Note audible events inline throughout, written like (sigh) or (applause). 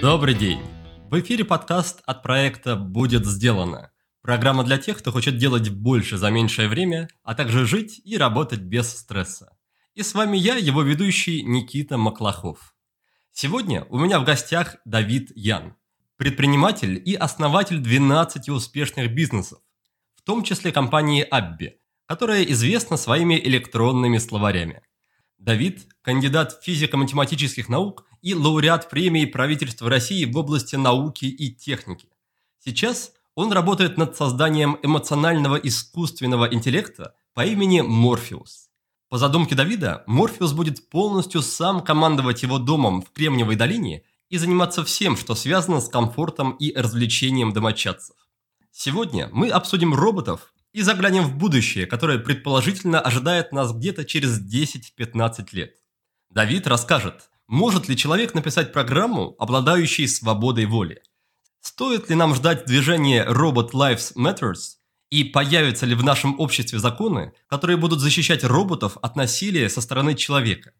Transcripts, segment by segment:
Добрый день! В эфире подкаст от проекта «Будет сделано». Программа для тех, кто хочет делать больше за меньшее время, а также жить и работать без стресса. И с вами я, его ведущий Никита Маклахов. Сегодня у меня в гостях Давид Ян, предприниматель и основатель 12 успешных бизнесов, в том числе компании Абби, которая известна своими электронными словарями. Давид – кандидат физико-математических наук и лауреат премии правительства России в области науки и техники. Сейчас он работает над созданием эмоционального искусственного интеллекта по имени Морфеус. По задумке Давида, Морфеус будет полностью сам командовать его домом в Кремниевой долине и заниматься всем, что связано с комфортом и развлечением домочадцев. Сегодня мы обсудим роботов и заглянем в будущее, которое предположительно ожидает нас где-то через 10-15 лет. Давид расскажет, может ли человек написать программу, обладающую свободой воли. Стоит ли нам ждать движения Robot Lives Matters и появятся ли в нашем обществе законы, которые будут защищать роботов от насилия со стороны человека?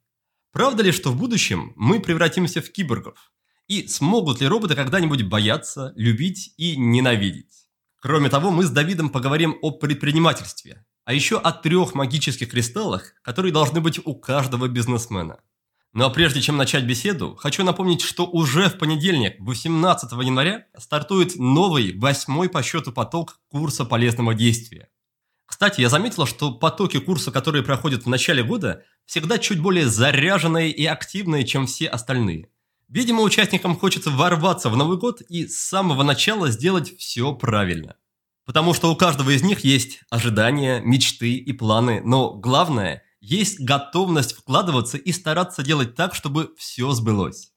Правда ли, что в будущем мы превратимся в киборгов? И смогут ли роботы когда-нибудь бояться, любить и ненавидеть? Кроме того, мы с Давидом поговорим о предпринимательстве, а еще о трех магических кристаллах, которые должны быть у каждого бизнесмена. Ну а прежде чем начать беседу, хочу напомнить, что уже в понедельник, 18 января, стартует новый, восьмой по счету поток курса полезного действия. Кстати, я заметила, что потоки курса, которые проходят в начале года, всегда чуть более заряженные и активные, чем все остальные. Видимо, участникам хочется ворваться в Новый год и с самого начала сделать все правильно. Потому что у каждого из них есть ожидания, мечты и планы, но главное – есть готовность вкладываться и стараться делать так, чтобы все сбылось.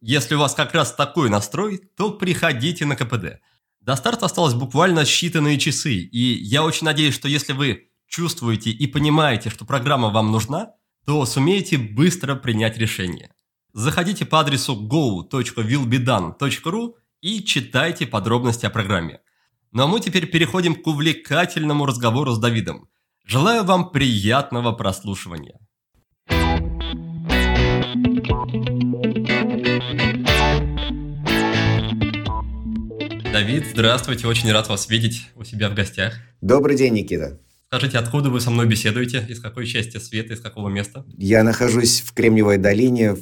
Если у вас как раз такой настрой, то приходите на КПД. До старта осталось буквально считанные часы, и я очень надеюсь, что если вы чувствуете и понимаете, что программа вам нужна, то сумеете быстро принять решение. Заходите по адресу go.willbedone.ru и читайте подробности о программе. Ну а мы теперь переходим к увлекательному разговору с Давидом – Желаю вам приятного прослушивания. Давид, здравствуйте, очень рад вас видеть у себя в гостях. Добрый день, Никита. Скажите, откуда вы со мной беседуете? Из какой части света, из какого места? Я нахожусь в Кремниевой долине,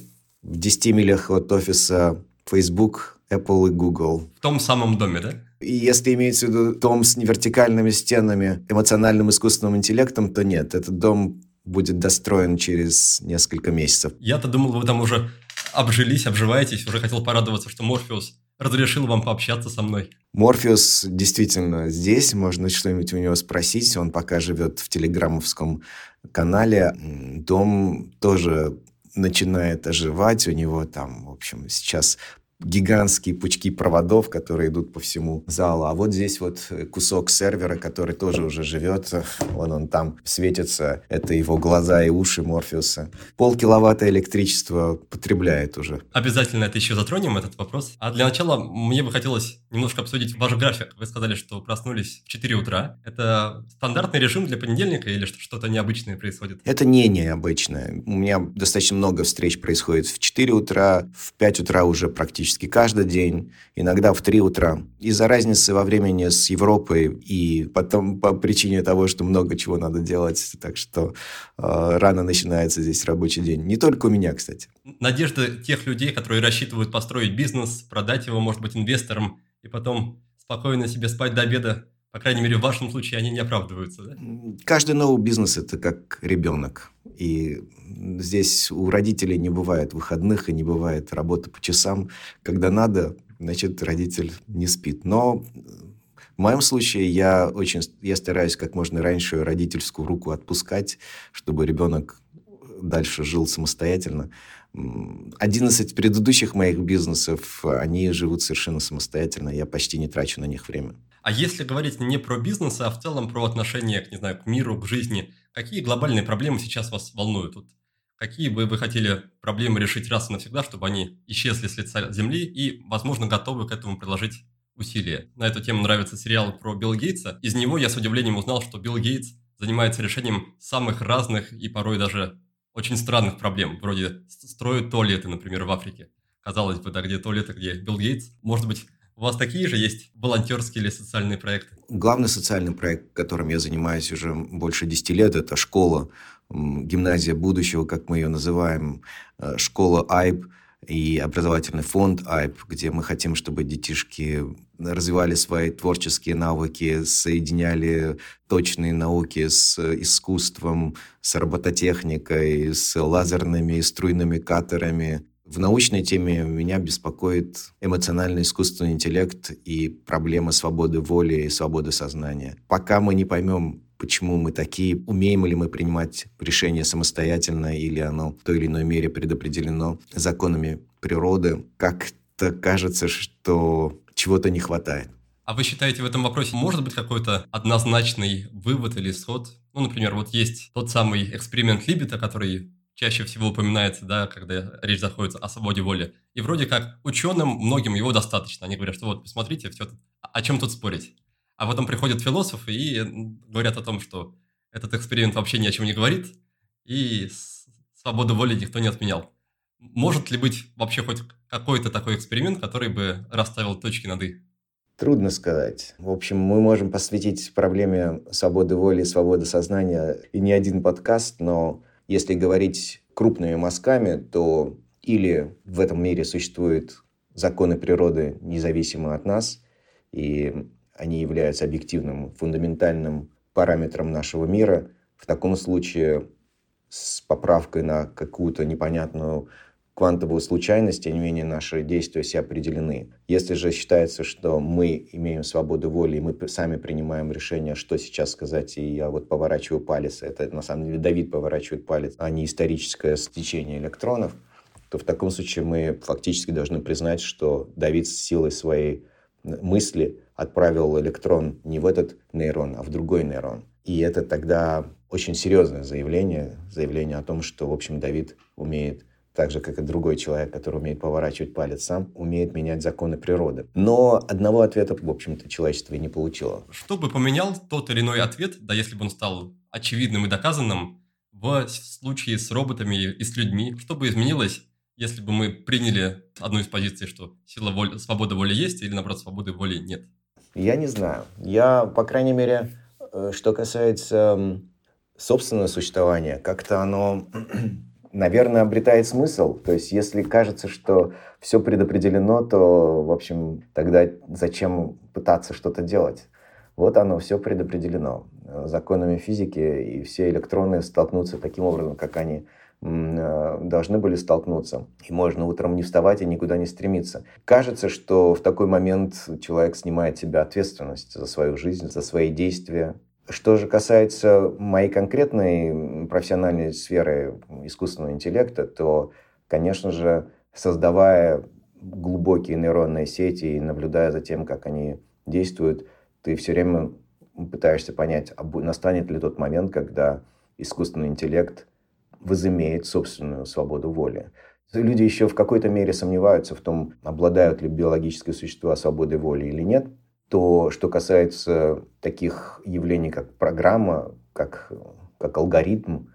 в 10 милях от офиса Facebook, Apple и Google. В том самом доме, да? И если имеется в виду дом с вертикальными стенами, эмоциональным искусственным интеллектом, то нет, этот дом будет достроен через несколько месяцев. Я-то думал, вы там уже обжились, обживаетесь, уже хотел порадоваться, что Морфеус разрешил вам пообщаться со мной. Морфеус действительно здесь, можно что-нибудь у него спросить, он пока живет в телеграммовском канале. Дом тоже начинает оживать, у него там, в общем, сейчас гигантские пучки проводов, которые идут по всему залу. А вот здесь вот кусок сервера, который тоже уже живет. Вон он там светится. Это его глаза и уши Морфеуса. Полкиловатта электричества потребляет уже. Обязательно это еще затронем, этот вопрос. А для начала мне бы хотелось немножко обсудить ваш график. Вы сказали, что проснулись в 4 утра. Это стандартный режим для понедельника или что-то необычное происходит? Это не необычное. У меня достаточно много встреч происходит в 4 утра, в 5 утра уже практически практически каждый день, иногда в 3 утра. Из-за разницы во времени с Европой и потом по причине того, что много чего надо делать, так что э, рано начинается здесь рабочий день. Не только у меня, кстати. Надежда тех людей, которые рассчитывают построить бизнес, продать его, может быть, инвесторам, и потом спокойно себе спать до обеда, по крайней мере, в вашем случае они не оправдываются, да? Каждый новый бизнес – это как ребенок. И здесь у родителей не бывает выходных и не бывает работы по часам. Когда надо, значит, родитель не спит. Но в моем случае я очень я стараюсь как можно раньше родительскую руку отпускать, чтобы ребенок дальше жил самостоятельно. 11 предыдущих моих бизнесов, они живут совершенно самостоятельно, я почти не трачу на них время. А если говорить не про бизнес, а в целом про отношение к, не знаю, к миру, к жизни, какие глобальные проблемы сейчас вас волнуют? Вот какие бы вы хотели проблемы решить раз и навсегда, чтобы они исчезли с лица Земли и, возможно, готовы к этому приложить усилия? На эту тему нравится сериал про Билла Гейтса. Из него я с удивлением узнал, что Билл Гейтс занимается решением самых разных и порой даже очень странных проблем, вроде строят туалеты, например, в Африке. Казалось бы, да, где туалеты, где Билл Гейтс. Может быть, у вас такие же есть волонтерские или социальные проекты? Главный социальный проект, которым я занимаюсь уже больше 10 лет, это школа, гимназия будущего, как мы ее называем, э, школа АЙБ и образовательный фонд АЙП, где мы хотим, чтобы детишки развивали свои творческие навыки, соединяли точные науки с искусством, с робототехникой, с лазерными и струйными катерами. В научной теме меня беспокоит эмоциональный искусственный интеллект и проблема свободы воли и свободы сознания. Пока мы не поймем, почему мы такие, умеем ли мы принимать решения самостоятельно, или оно в той или иной мере предопределено законами природы, как-то кажется, что чего-то не хватает. А вы считаете, в этом вопросе может быть какой-то однозначный вывод или исход? Ну, например, вот есть тот самый эксперимент Либета, который чаще всего упоминается, да, когда речь заходит о свободе воли. И вроде как ученым, многим его достаточно. Они говорят, что вот, посмотрите, все тут, о чем тут спорить? А потом приходят философы и говорят о том, что этот эксперимент вообще ни о чем не говорит, и свободу воли никто не отменял. Может ли быть вообще хоть какой-то такой эксперимент, который бы расставил точки над «и»? Трудно сказать. В общем, мы можем посвятить проблеме свободы воли свободы сознания и не один подкаст, но если говорить крупными мазками, то или в этом мире существуют законы природы, независимые от нас, и они являются объективным, фундаментальным параметром нашего мира. В таком случае с поправкой на какую-то непонятную квантовую случайность, тем не менее наши действия все определены. Если же считается, что мы имеем свободу воли, и мы сами принимаем решение, что сейчас сказать, и я вот поворачиваю палец, это на самом деле Давид поворачивает палец, а не историческое стечение электронов, то в таком случае мы фактически должны признать, что Давид с силой своей мысли отправил электрон не в этот нейрон, а в другой нейрон. И это тогда очень серьезное заявление, заявление о том, что, в общем, Давид умеет так же, как и другой человек, который умеет поворачивать палец сам, умеет менять законы природы. Но одного ответа, в общем-то, человечество и не получило. Что бы поменял тот или иной ответ, да если бы он стал очевидным и доказанным, в случае с роботами и с людьми, что бы изменилось, если бы мы приняли одну из позиций, что сила воли, свободы воли есть, или, наоборот, свободы воли нет? Я не знаю. Я, по крайней мере, э, что касается собственного существования, как-то оно, наверное, обретает смысл. То есть, если кажется, что все предопределено, то, в общем, тогда зачем пытаться что-то делать? Вот оно, все предопределено. Законами физики, и все электроны столкнутся таким образом, как они Э, должны были столкнуться. И можно утром не вставать и никуда не стремиться. Кажется, что в такой момент человек снимает себя ответственность за свою жизнь, за свои действия. Что же касается моей конкретной профессиональной сферы искусственного интеллекта, то, конечно же, создавая глубокие нейронные сети и наблюдая за тем, как они действуют, ты все время пытаешься понять, а настанет ли тот момент, когда искусственный интеллект – возымеет собственную свободу воли. Люди еще в какой-то мере сомневаются в том, обладают ли биологические существа свободой воли или нет. То, что касается таких явлений, как программа, как, как алгоритм,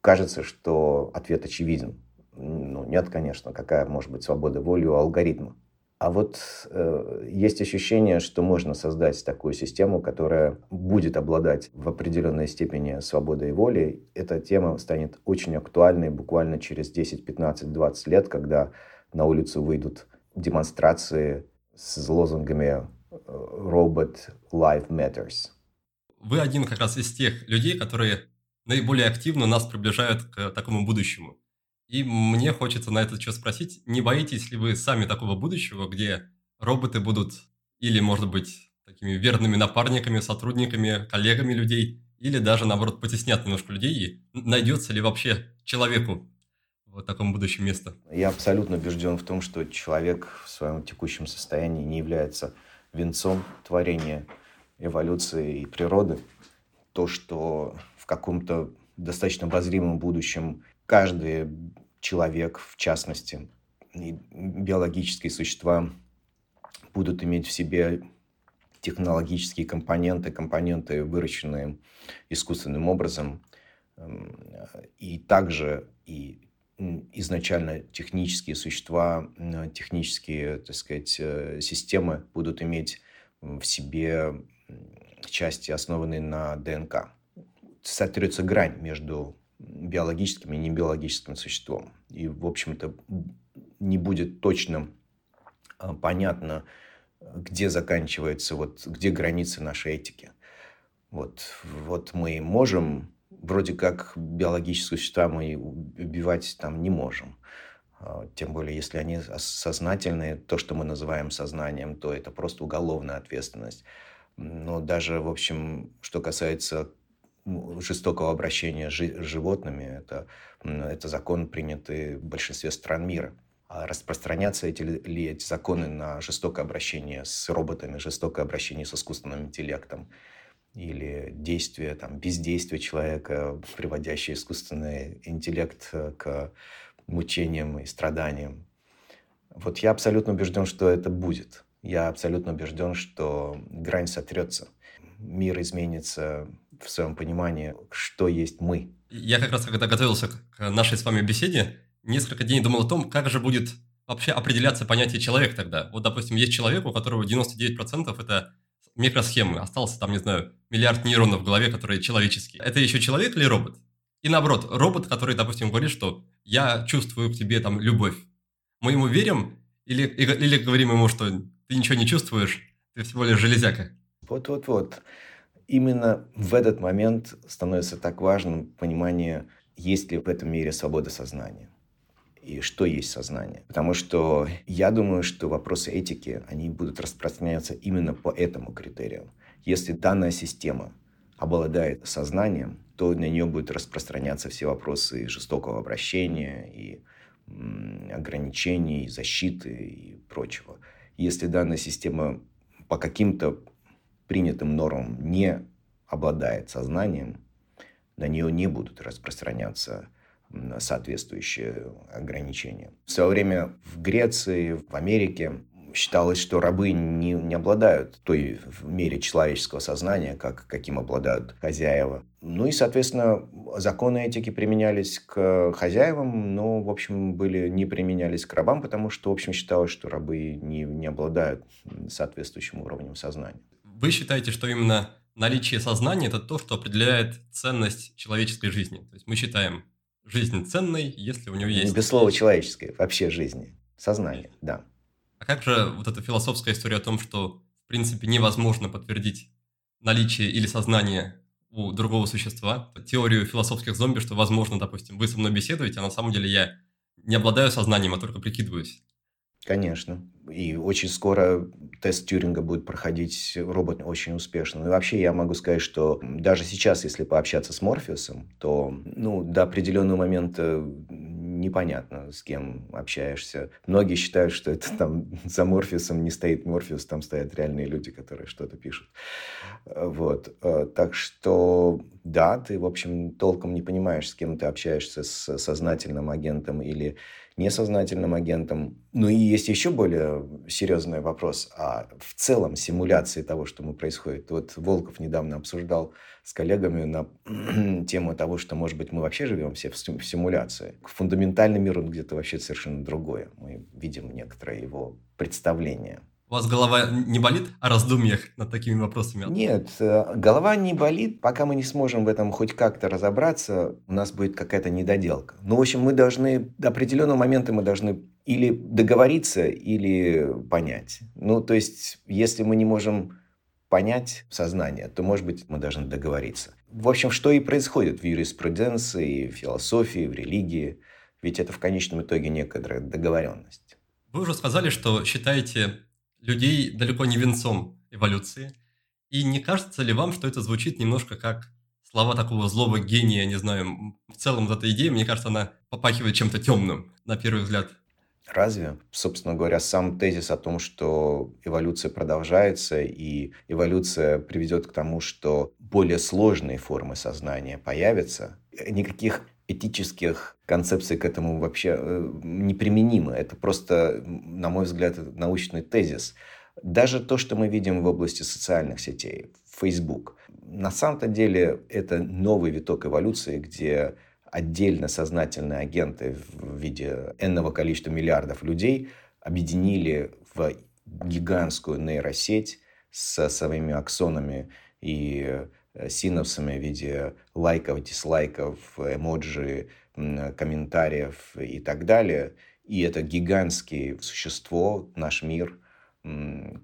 кажется, что ответ очевиден. Ну, нет, конечно, какая может быть свобода воли у алгоритма. А вот э, есть ощущение, что можно создать такую систему, которая будет обладать в определенной степени свободой воли. Эта тема станет очень актуальной буквально через 10, 15, 20 лет, когда на улицу выйдут демонстрации с лозунгами «Robot Life Matters». Вы один как раз из тех людей, которые наиболее активно нас приближают к такому будущему. И мне хочется на этот счет спросить, не боитесь ли вы сами такого будущего, где роботы будут или, может быть, такими верными напарниками, сотрудниками, коллегами людей, или даже, наоборот, потеснят немножко людей, и найдется ли вообще человеку в таком будущем место? Я абсолютно убежден в том, что человек в своем текущем состоянии не является венцом творения эволюции и природы. То, что в каком-то достаточно обозримом будущем каждый человек, в частности, и биологические существа будут иметь в себе технологические компоненты, компоненты, выращенные искусственным образом, эм, и также и изначально технические существа, технические, так сказать, э, системы будут иметь в себе части, основанные на ДНК. Сотрется грань между биологическим и небиологическим существом. И, в общем-то, не будет точно а, понятно, где заканчивается, вот, где границы нашей этики. Вот, вот мы можем, вроде как биологические существа мы убивать там не можем. А, тем более, если они сознательные, то, что мы называем сознанием, то это просто уголовная ответственность. Но даже, в общем, что касается жестокого обращения с животными, это, это закон, принятый в большинстве стран мира. А распространяться эти, ли эти законы на жестокое обращение с роботами, жестокое обращение с искусственным интеллектом или действие, там, бездействие человека, приводящее искусственный интеллект э, к мучениям и страданиям. Вот я абсолютно убежден, что это будет. Я абсолютно убежден, что грань сотрется. Мир изменится в своем понимании, что есть мы. Я как раз, когда готовился к нашей с вами беседе, несколько дней думал о том, как же будет вообще определяться понятие человек тогда. Вот, допустим, есть человек, у которого 99% это микросхемы. Остался там, не знаю, миллиард нейронов в голове, которые человеческие. Это еще человек или робот? И наоборот, робот, который, допустим, говорит, что я чувствую к тебе там любовь. Мы ему верим или, или говорим ему, что ты ничего не чувствуешь, ты всего лишь железяка? Вот-вот-вот. Именно в этот момент становится так важным понимание, есть ли в этом мире свобода сознания и что есть сознание. Потому что я думаю, что вопросы этики, они будут распространяться именно по этому критерию. Если данная система обладает сознанием, то на нее будут распространяться все вопросы жестокого обращения, и ограничений, защиты и прочего. Если данная система по каким-то принятым нормам не обладает сознанием, на нее не будут распространяться соответствующие ограничения. В свое время в Греции, в Америке считалось, что рабы не, не обладают той мере человеческого сознания, как, каким обладают хозяева. Ну и, соответственно, законы этики применялись к хозяевам, но, в общем, были, не применялись к рабам, потому что, в общем, считалось, что рабы не, не обладают соответствующим уровнем сознания. Вы считаете, что именно наличие сознания – это то, что определяет ценность человеческой жизни? То есть мы считаем, жизнь ценной, если у нее есть... Без слова человеческое, вообще жизни. Сознание, да. А как же вот эта философская история о том, что, в принципе, невозможно подтвердить наличие или сознание у другого существа? Теорию философских зомби, что, возможно, допустим, вы со мной беседуете, а на самом деле я не обладаю сознанием, а только прикидываюсь. Конечно. И очень скоро тест Тюринга будет проходить робот очень успешно. И вообще я могу сказать, что даже сейчас, если пообщаться с Морфеусом, то ну, до определенного момента непонятно, с кем общаешься. Многие считают, что это там (laughs) за Морфеусом не стоит Морфеус, там стоят реальные люди, которые что-то пишут. Вот. Так что, да, ты, в общем, толком не понимаешь, с кем ты общаешься, с сознательным агентом или несознательным агентом. Ну и есть еще более серьезный вопрос. А в целом симуляции того, что мы происходит. Вот Волков недавно обсуждал с коллегами на (clears throat) тему того, что, может быть, мы вообще живем все в симуляции. Фундаментальный мир, он где-то вообще совершенно другое. Мы видим некоторое его представление. У вас голова не болит о раздумьях над такими вопросами? Нет, э, голова не болит. Пока мы не сможем в этом хоть как-то разобраться, у нас будет какая-то недоделка. Ну, в общем, мы должны, до определенного момента мы должны или договориться, или понять. Ну, то есть, если мы не можем понять сознание, то, может быть, мы должны договориться. В общем, что и происходит в юриспруденции, в философии, в религии. Ведь это в конечном итоге некоторая договоренность. Вы уже сказали, что считаете людей далеко не венцом эволюции. И не кажется ли вам, что это звучит немножко как слова такого злого гения, не знаю, в целом эта идея, мне кажется, она попахивает чем-то темным, на первый взгляд. Разве? Собственно говоря, сам тезис о том, что эволюция продолжается, и эволюция приведет к тому, что более сложные формы сознания появятся, никаких этических концепций к этому вообще э, неприменимы. Это просто, на мой взгляд, научный тезис. Даже то, что мы видим в области социальных сетей, Facebook, на самом-то деле это новый виток эволюции, где отдельно сознательные агенты в виде энного количества миллиардов людей объединили в гигантскую нейросеть со своими аксонами и синапсами в виде лайков, дизлайков, эмоджи, комментариев и так далее. И это гигантское существо, наш мир,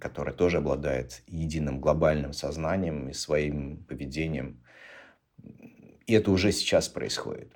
которое тоже обладает единым глобальным сознанием и своим поведением. И это уже сейчас происходит.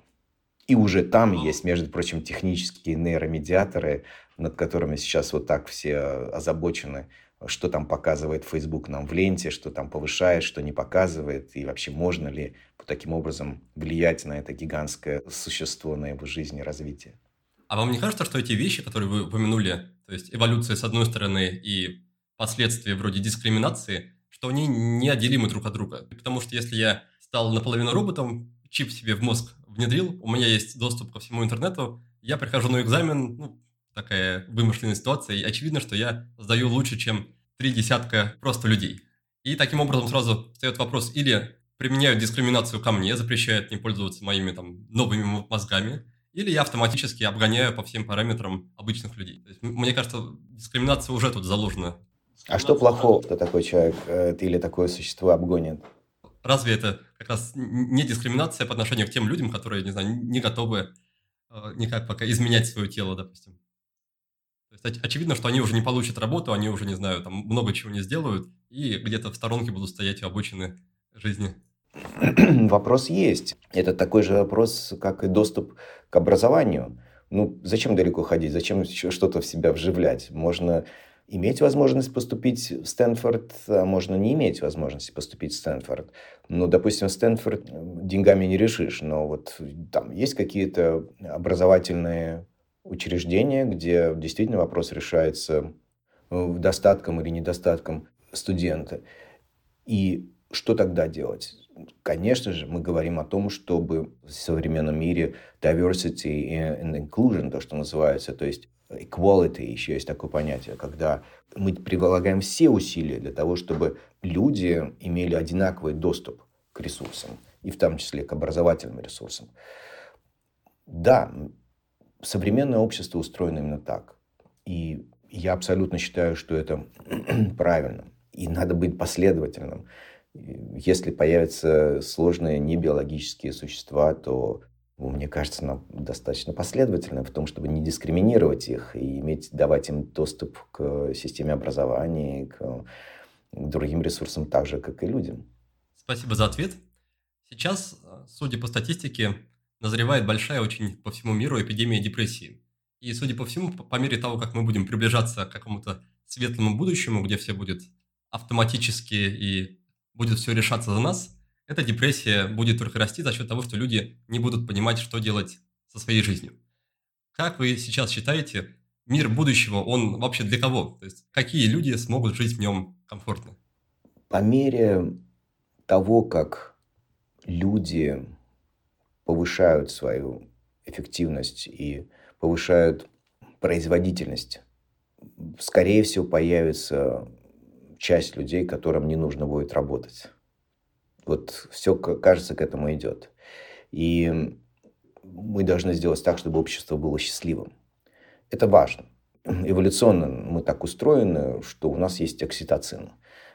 И уже там есть, между прочим, технические нейромедиаторы, над которыми сейчас вот так все озабочены, что там показывает Facebook нам в ленте, что там повышает, что не показывает, и вообще можно ли таким образом влиять на это гигантское существо, на его жизнь и развитие. А вам не кажется, что эти вещи, которые вы упомянули, то есть эволюция с одной стороны и последствия вроде дискриминации, что они неотделимы друг от друга? Потому что если я стал наполовину роботом, чип себе в мозг внедрил, у меня есть доступ ко всему интернету, я прихожу на экзамен, ну, такая вымышленная ситуация, и очевидно, что я сдаю лучше, чем три десятка просто людей. И таким образом сразу встает вопрос, или применяют дискриминацию ко мне, запрещают не пользоваться моими там новыми мозгами, или я автоматически обгоняю по всем параметрам обычных людей. То есть, мне кажется, дискриминация уже тут заложена. А что плохого, что такой человек э, или такое существо обгонит? Разве это как раз не дискриминация по отношению к тем людям, которые, не знаю, не готовы э, никак пока изменять свое тело, допустим? Есть очевидно, что они уже не получат работу, они уже, не знаю, там много чего не сделают, и где-то в сторонке будут стоять обочины жизни. (clears throat) Вопрос есть. Это такой же вопрос, как и доступ к образованию. Ну, зачем далеко ходить? Зачем еще что-то в себя вживлять? Можно иметь возможность поступить в Стэнфорд, а можно не иметь возможности поступить в Стэнфорд. Ну, допустим, Стэнфорд деньгами не решишь, но вот там есть какие-то образовательные учреждения, где действительно вопрос решается достатком или недостатком студента. И что тогда делать? Конечно же, мы говорим о том, чтобы в современном мире diversity and inclusion, то, что называется, то есть equality, еще есть такое понятие, когда мы прилагаем все усилия для того, чтобы люди имели одинаковый доступ к ресурсам, и в том числе к образовательным ресурсам. Да, современное общество устроено именно так. И я абсолютно считаю, что это (clears throat) правильно. И надо быть последовательным. Если появятся сложные небиологические существа, то, мне кажется, нам достаточно последовательно в том, чтобы не дискриминировать их и иметь, давать им доступ к системе образования, к, к другим ресурсам так же, как и людям. Спасибо за ответ. Сейчас, судя по статистике, назревает большая очень по всему миру эпидемия депрессии. И, судя по всему, по мере того, как мы будем приближаться к какому-то светлому будущему, где все будет автоматически и будет все решаться за нас, эта депрессия будет только расти за счет того, что люди не будут понимать, что делать со своей жизнью. Как вы сейчас считаете, мир будущего, он вообще для кого? То есть какие люди смогут жить в нем комфортно? По мере того, как люди повышают свою эффективность и повышают производительность, скорее всего, появится часть людей, которым не нужно будет работать. Вот все, кажется, к этому идет. И мы должны сделать так, чтобы общество было счастливым. Это важно. Эволюционно мы так устроены, что у нас есть окситоцин.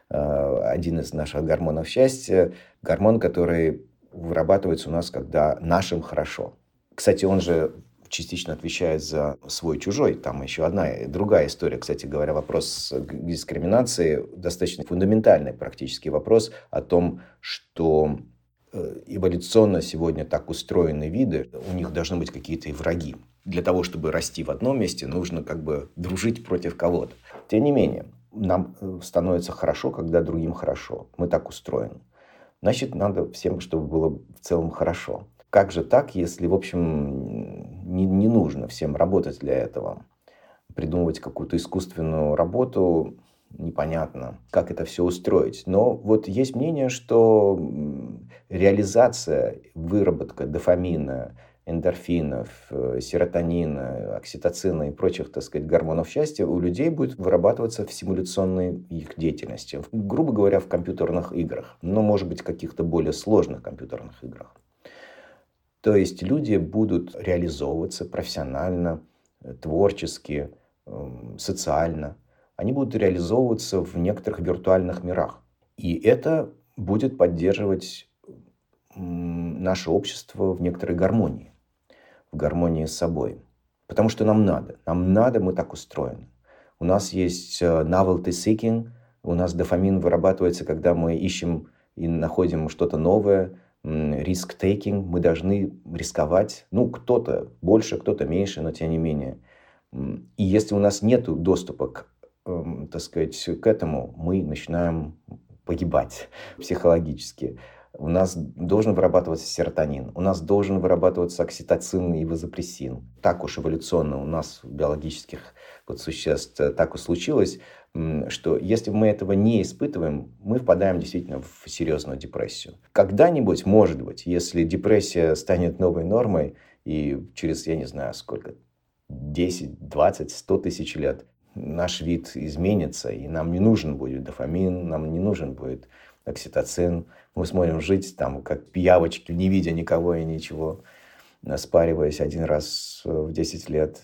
А, один из наших гормонов счастья, гормон, который вырабатывается у нас, когда нашим хорошо. Кстати, он же частично отвечает за свой-чужой. Там еще одна, другая история. Кстати говоря, вопрос дискриминации достаточно фундаментальный практически вопрос о том, что э, эволюционно сегодня так устроены виды, у них должны быть какие-то враги. Для того, чтобы расти в одном месте, нужно как бы дружить против кого-то. Тем не менее, нам э, становится хорошо, когда другим хорошо. Мы так устроены. Значит, надо всем, чтобы было в целом хорошо. Как же так, если, в общем, не, не нужно всем работать для этого? Придумывать какую-то искусственную работу, непонятно, как это все устроить. Но вот есть мнение, что реализация, выработка дофамина, эндорфинов, э, серотонина, окситоцина и прочих, так сказать, гормонов счастья у людей будет вырабатываться в симуляционной их деятельности. Грубо говоря, в компьютерных играх, но, может быть, каких-то более сложных компьютерных играх. То есть люди будут реализовываться профессионально, творчески, эм, социально. Они будут реализовываться в некоторых виртуальных мирах. И это будет поддерживать наше общество в некоторой гармонии в гармонии с собой. Потому что нам надо. Нам надо, мы так устроены. У нас есть э, novelty seeking, у нас дофамин вырабатывается, когда мы ищем и находим что-то новое, риск taking, мы должны рисковать. Ну, кто-то больше, кто-то меньше, но тем не менее. И если у нас нет доступа к, эм, так сказать, к этому, мы начинаем погибать (laughs) психологически у нас должен вырабатываться серотонин, у нас должен вырабатываться окситоцин и вазопрессин. Так уж эволюционно у нас, биологических вот существ, э, так уж случилось, что если мы этого не испытываем, мы впадаем действительно в серьезную депрессию. Когда-нибудь, может быть, если депрессия станет новой нормой, и через, я не знаю, сколько, 10, 20, 100 тысяч лет наш вид изменится, и нам не нужен будет дофамин, нам не нужен будет окситоцин. Мы сможем жить там, как пиявочки, не видя никого и ничего, спариваясь один раз в 10 лет.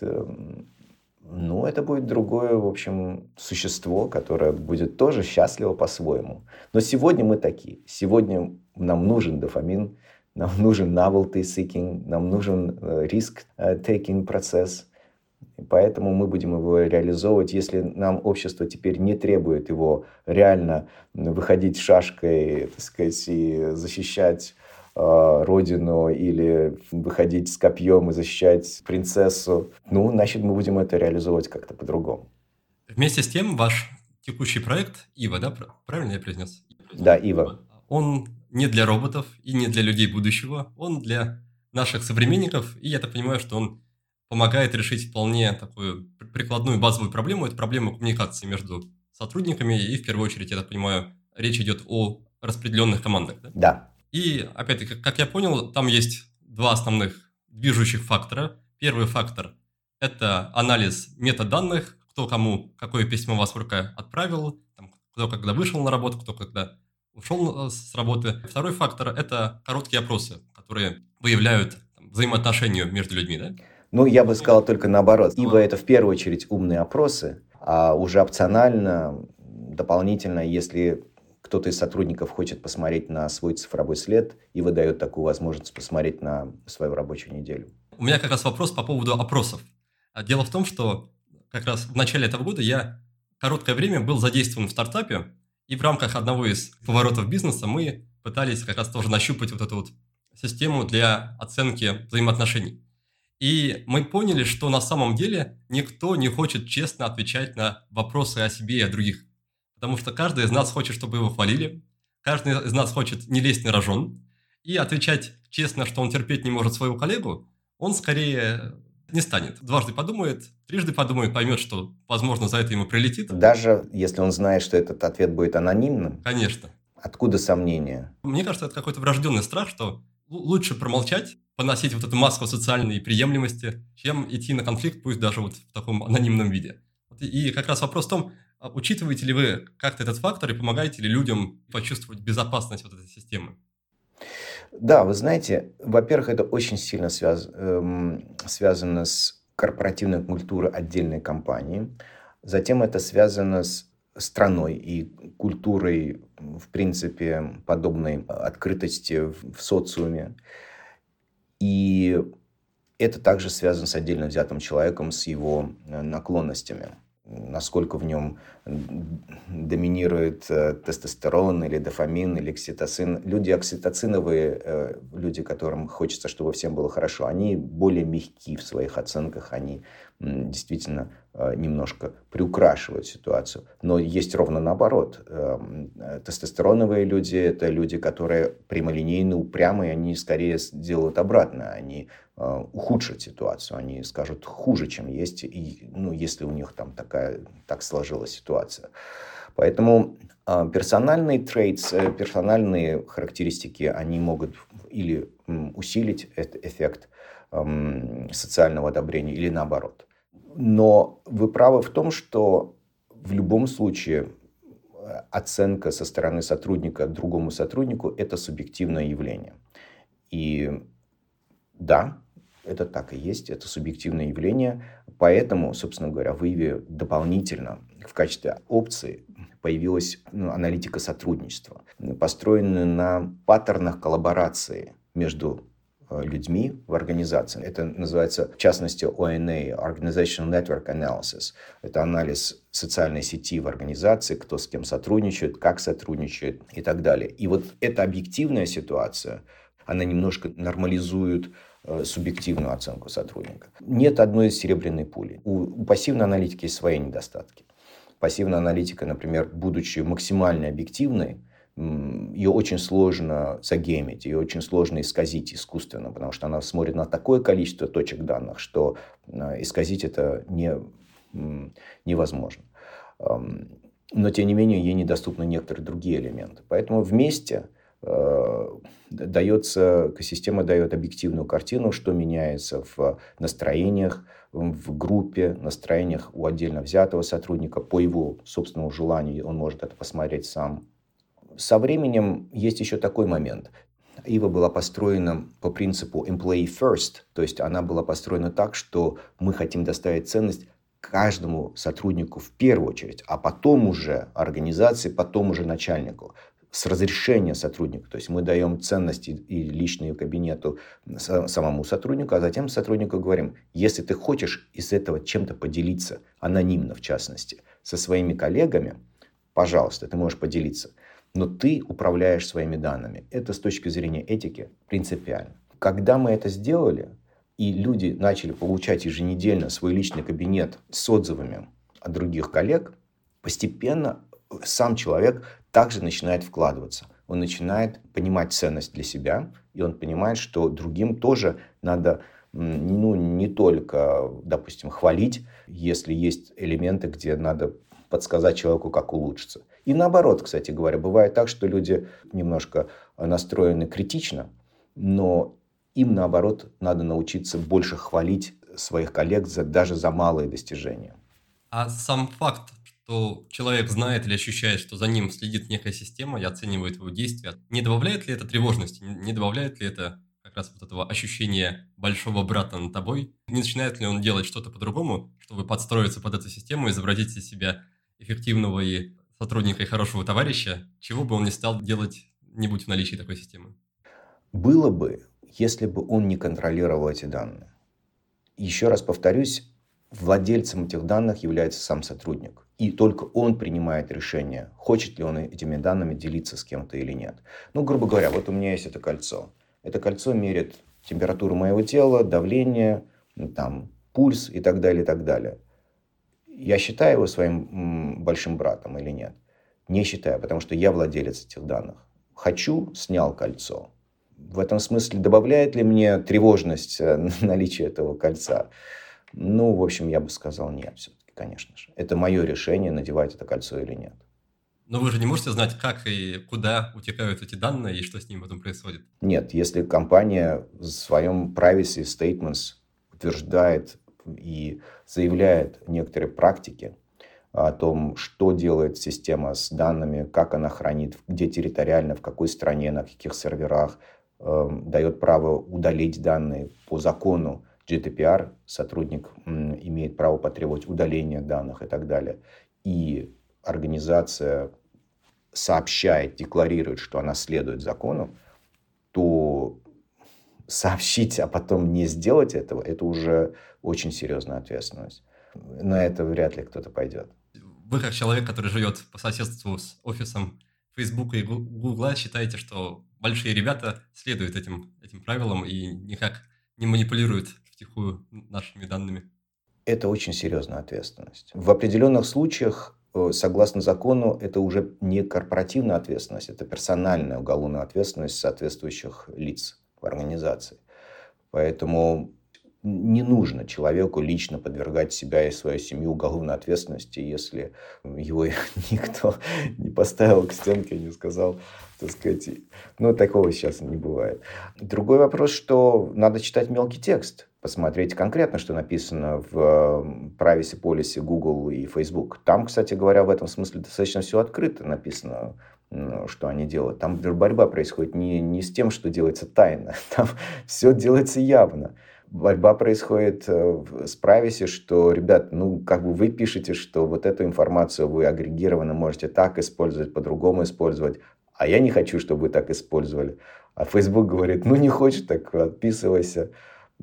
Ну, это будет другое, в общем, существо, которое будет тоже счастливо по-своему. Но сегодня мы такие. Сегодня нам нужен дофамин, нам нужен novelty seeking, нам нужен риск э, taking процесс – Поэтому мы будем его реализовывать. Если нам общество теперь не требует его реально выходить шашкой, так сказать, и защищать э, родину или выходить с копьем и защищать принцессу, ну, значит, мы будем это реализовывать как-то по-другому. Вместе с тем, ваш текущий проект Ива, да, правильно я произнес? Да, Ива. Он не для роботов и не для людей будущего, он для наших современников, и я так понимаю, что он помогает решить вполне такую прикладную базовую проблему. Это проблема коммуникации между сотрудниками. И в первую очередь, я так понимаю, речь идет о распределенных командах. Да. да. И опять-таки, как я понял, там есть два основных движущих фактора. Первый фактор – это анализ метаданных, кто кому какое письмо во сколько отправил, там, кто когда вышел на работу, кто когда ушел э, с работы. Второй фактор – это короткие опросы, которые выявляют там, взаимоотношения между людьми. Да? Ну, я бы сказал только наоборот. Ибо это в первую очередь умные опросы, а уже опционально, дополнительно, если кто-то из сотрудников хочет посмотреть на свой цифровой след и выдает такую возможность посмотреть на свою рабочую неделю. У меня как раз вопрос по поводу опросов. А дело в том, что как раз в начале этого года я короткое время был задействован в стартапе, и в рамках одного из поворотов бизнеса мы пытались как раз тоже нащупать вот эту вот систему для оценки взаимоотношений. И мы поняли, что на самом деле никто не хочет честно отвечать на вопросы о себе и о других. Потому что каждый из нас хочет, чтобы его хвалили, каждый из нас хочет не лезть на рожон, и отвечать честно, что он терпеть не может своего коллегу, он скорее не станет. Дважды подумает, трижды подумает, поймет, что, возможно, за это ему прилетит. Даже если он знает, что этот ответ будет анонимным? Конечно. Откуда сомнения? Мне кажется, это какой-то врожденный страх, что лучше промолчать, поносить вот эту маску социальной приемлемости, чем идти на конфликт, пусть даже вот в таком анонимном виде. И как раз вопрос в том, а учитываете ли вы как-то этот фактор и помогаете ли людям почувствовать безопасность вот этой системы? Да, вы знаете, во-первых, это очень сильно связ... эм, связано с корпоративной культурой отдельной компании. Затем это связано с страной и культурой, в принципе, подобной открытости в, в социуме. И это также связано с отдельно взятым человеком, с его э, наклонностями насколько в нем доминирует э, тестостерон или дофамин или окситоцин. Люди окситоциновые, э, люди, которым хочется, чтобы всем было хорошо, они более мягки в своих оценках, они действительно э, немножко приукрашивают ситуацию. Но есть ровно наоборот. Тестостероновые люди – это люди, которые прямолинейно, упрямые, они скорее делают обратно. Они Э, ухудшат ситуацию, они скажут хуже, чем есть, и, ну, если у них там такая, так сложилась ситуация. Поэтому э, персональные трейдс, э, персональные характеристики, они могут или усилить этот эффект эм, социального одобрения или наоборот. Но вы правы в том, что в любом случае э, оценка со стороны сотрудника другому сотруднику – это субъективное явление. И да, это так и есть, это субъективное явление. Поэтому, собственно говоря, в Иве дополнительно в качестве опции появилась ну, аналитика сотрудничества, построенная на паттернах коллаборации между людьми в организации. Это называется, в частности, ONA, Organizational Network Analysis. Это анализ социальной сети в организации, кто с кем сотрудничает, как сотрудничает и так далее. И вот эта объективная ситуация, она немножко нормализует Э, субъективную оценку сотрудника. Нет одной серебряной пули. У, у пассивной аналитики есть свои недостатки. Пассивная аналитика, например, будучи максимально объективной, ее очень сложно загеймить, ее очень сложно исказить искусственно, потому что она смотрит на такое количество точек данных, что э, исказить это не, невозможно. Но, тем не менее, ей недоступны некоторые другие элементы. Поэтому вместе Э, дается, экосистема дает объективную картину, что меняется в настроениях, в группе, настроениях у отдельно взятого сотрудника. По его собственному желанию он может это посмотреть сам. Со временем есть еще такой момент. Ива была построена по принципу employee first, то есть она была построена так, что мы хотим доставить ценность каждому сотруднику в первую очередь, а потом уже организации, потом уже начальнику с разрешения сотрудника. То есть мы даем ценности и личную кабинету самому сотруднику, а затем сотруднику говорим, если ты хочешь из этого чем-то поделиться, анонимно в частности, со своими коллегами, пожалуйста, ты можешь поделиться. Но ты управляешь своими данными. Это с точки зрения этики принципиально. Когда мы это сделали, и люди начали получать еженедельно свой личный кабинет с отзывами от других коллег, постепенно сам человек также начинает вкладываться. Он начинает понимать ценность для себя, и он понимает, что другим тоже надо ну, не только, допустим, хвалить, если есть элементы, где надо подсказать человеку, как улучшиться. И наоборот, кстати говоря, бывает так, что люди немножко настроены критично, но им, наоборот, надо научиться больше хвалить своих коллег за, даже за малые достижения. А сам факт что человек знает или ощущает, что за ним следит некая система и оценивает его действия, не добавляет ли это тревожности, не добавляет ли это как раз вот этого ощущения большого брата над тобой? Не начинает ли он делать что-то по-другому, чтобы подстроиться под эту систему, изобразить из себя эффективного и сотрудника и хорошего товарища, чего бы он не стал делать, не будь в наличии такой системы? Было бы, если бы он не контролировал эти данные. Еще раз повторюсь, владельцем этих данных является сам сотрудник. И только он принимает решение, хочет ли он этими данными делиться с кем-то или нет. Ну, грубо говоря, вот у меня есть это кольцо. Это кольцо мерит температуру моего тела, давление, там, пульс и так далее, и так далее. Я считаю его своим большим братом или нет? Не считаю, потому что я владелец этих данных. Хочу, снял кольцо. В этом смысле добавляет ли мне тревожность э, (laughs) наличие этого кольца? Ну, в общем, я бы сказал нет все-таки, конечно же. Это мое решение, надевать это кольцо или нет. Но вы же не можете знать, как и куда утекают эти данные и что с ним потом происходит. Нет, если компания в своем privacy statements утверждает и заявляет некоторые практики о том, что делает система с данными, как она хранит, где территориально, в какой стране, на каких серверах, э, дает право удалить данные по закону, GDPR сотрудник имеет право потребовать удаления данных и так далее. И организация сообщает, декларирует, что она следует закону, сообщить, а потом не сделать этого, это уже очень серьезная ответственность. На это вряд ли кто-то пойдет. Вы как человек, который живет по соседству с офисом Facebook и Google, считаете, что большие ребята следуют этим, этим правилам и никак не манипулируют втихую нашими данными? Это очень серьезная ответственность. В определенных случаях, э, согласно закону, это уже не корпоративная ответственность, это персональная уголовная ответственность соответствующих лиц в организации. Поэтому не нужно человеку лично подвергать себя и свою семью уголовной ответственности, если его (laughs) никто не поставил к стенке и не сказал, так сказать, ну, такого сейчас не бывает. Другой вопрос, что надо читать мелкий текст, посмотреть конкретно, что написано в прависе полисе Google и Facebook. Там, кстати говоря, в этом смысле достаточно все открыто написано, что они делают. Там борьба происходит не, не с тем, что делается тайно, (laughs) там все делается явно борьба происходит э, с privacy, что, ребят, ну, как бы вы пишете, что вот эту информацию вы агрегированно можете так использовать, по-другому использовать, а я не хочу, чтобы вы так использовали. А Facebook говорит, ну, не хочешь, так отписывайся.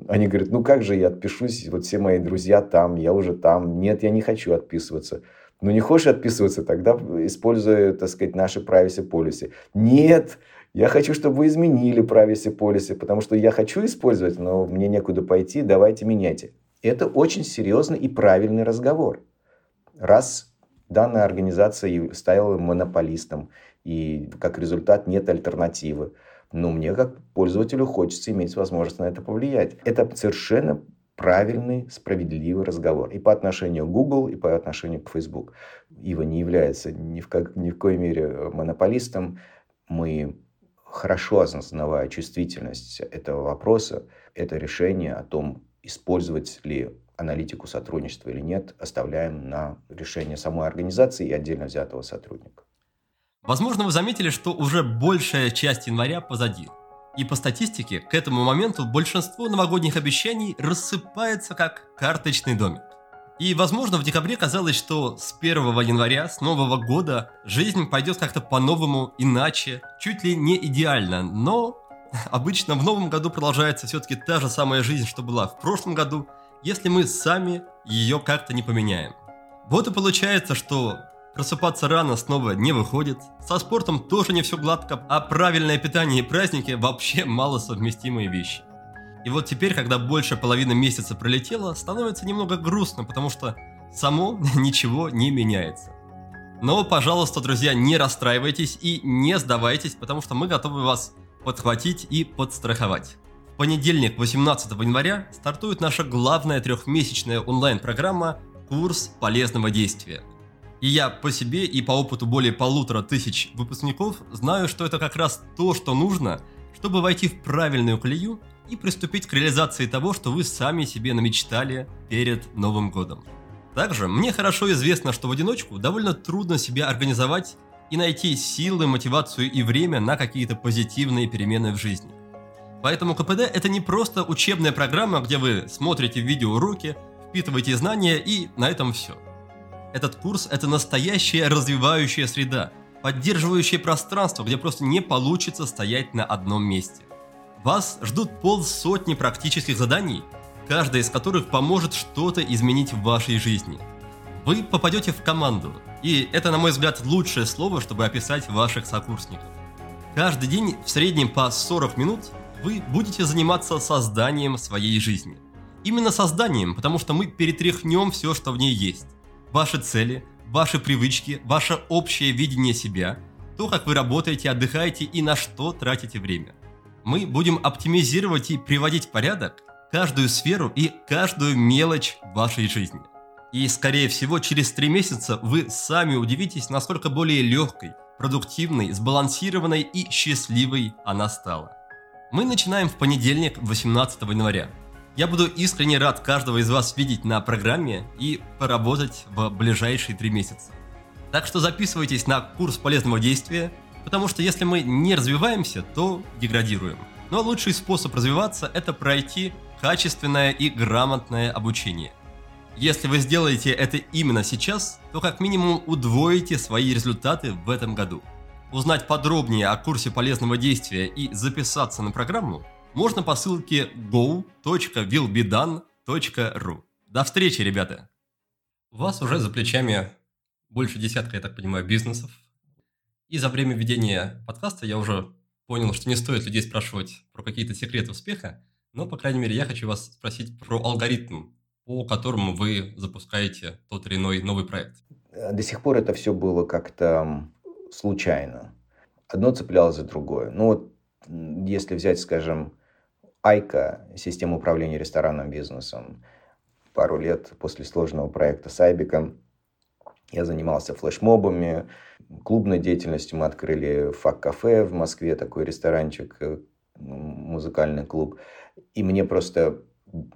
Они говорят, ну, как же я отпишусь, вот все мои друзья там, я уже там. Нет, я не хочу отписываться. Ну, не хочешь отписываться, тогда используй, так сказать, наши privacy policy. Нет, я хочу, чтобы вы изменили privacy policy, потому что я хочу использовать, но мне некуда пойти, давайте меняйте. Это очень серьезный и правильный разговор. Раз данная организация стала монополистом, и как результат нет альтернативы, но мне как пользователю хочется иметь возможность на это повлиять. Это совершенно правильный, справедливый разговор. И по отношению к Google, и по отношению к Facebook. Ива не является ни в, как, ни в коей мере монополистом. Мы хорошо осознавая чувствительность этого вопроса, это решение о том, использовать ли аналитику сотрудничества или нет, оставляем на решение самой организации и отдельно взятого сотрудника. Возможно, вы заметили, что уже большая часть января позади. И по статистике, к этому моменту большинство новогодних обещаний рассыпается как карточный домик. И, возможно, в декабре казалось, что с 1 января, с Нового года, жизнь пойдет как-то по-новому, иначе, чуть ли не идеально. Но (laughs) обычно в новом году продолжается все-таки та же самая жизнь, что была в прошлом году, если мы сами ее как-то не поменяем. Вот и получается, что просыпаться рано снова не выходит, со спортом тоже не все гладко, а правильное питание и праздники вообще мало совместимые вещи. И вот теперь, когда больше половины месяца пролетело, становится немного грустно, потому что само (laughs) ничего не меняется. Но, пожалуйста, друзья, не расстраивайтесь и не сдавайтесь, потому что мы готовы вас подхватить и подстраховать. В понедельник, 18 января, стартует наша главная трехмесячная онлайн-программа «Курс полезного действия». И я по себе и по опыту более полутора тысяч выпускников знаю, что это как раз то, что нужно, чтобы войти в правильную колею и приступить к реализации того, что вы сами себе намечтали перед Новым годом. Также мне хорошо известно, что в одиночку довольно трудно себя организовать и найти силы, мотивацию и время на какие-то позитивные перемены в жизни. Поэтому КПД это не просто учебная программа, где вы смотрите видеоуроки, впитываете знания и на этом все. Этот курс это настоящая развивающая среда, поддерживающее пространство, где просто не получится стоять на одном месте. Вас ждут полсотни практических заданий, каждая из которых поможет что-то изменить в вашей жизни. Вы попадете в команду, и это, на мой взгляд, лучшее слово, чтобы описать ваших сокурсников. Каждый день в среднем по 40 минут вы будете заниматься созданием своей жизни. Именно созданием, потому что мы перетряхнем все, что в ней есть. Ваши цели, ваши привычки, ваше общее видение себя, то, как вы работаете, отдыхаете и на что тратите время мы будем оптимизировать и приводить в порядок каждую сферу и каждую мелочь вашей жизни. И, скорее всего, через три месяца вы сами удивитесь, насколько более легкой, продуктивной, сбалансированной и счастливой она стала. Мы начинаем в понедельник, 18 января. Я буду искренне рад каждого из вас видеть на программе и поработать в ближайшие три месяца. Так что записывайтесь на курс полезного действия Потому что если мы не развиваемся, то деградируем. Но лучший способ развиваться – это пройти качественное и грамотное обучение. Если вы сделаете это именно сейчас, то как минимум удвоите свои результаты в этом году. Узнать подробнее о курсе полезного действия и записаться на программу можно по ссылке go.willbedone.ru. До встречи, ребята! У вас уже за плечами больше десятка, я так понимаю, бизнесов, и за время ведения подкаста я уже понял, что не стоит людей спрашивать про какие-то секреты успеха, но, по крайней мере, я хочу вас спросить про алгоритм, по которому вы запускаете тот или иной новый проект. До сих пор это все было как-то случайно. Одно цеплялось за другое. Ну вот, если взять, скажем, Айка, система управления ресторанным бизнесом. Пару лет после сложного проекта с Айбиком я занимался флешмобами, клубной деятельностью. Мы открыли фак-кафе в Москве, такой ресторанчик, э, музыкальный клуб. И мне просто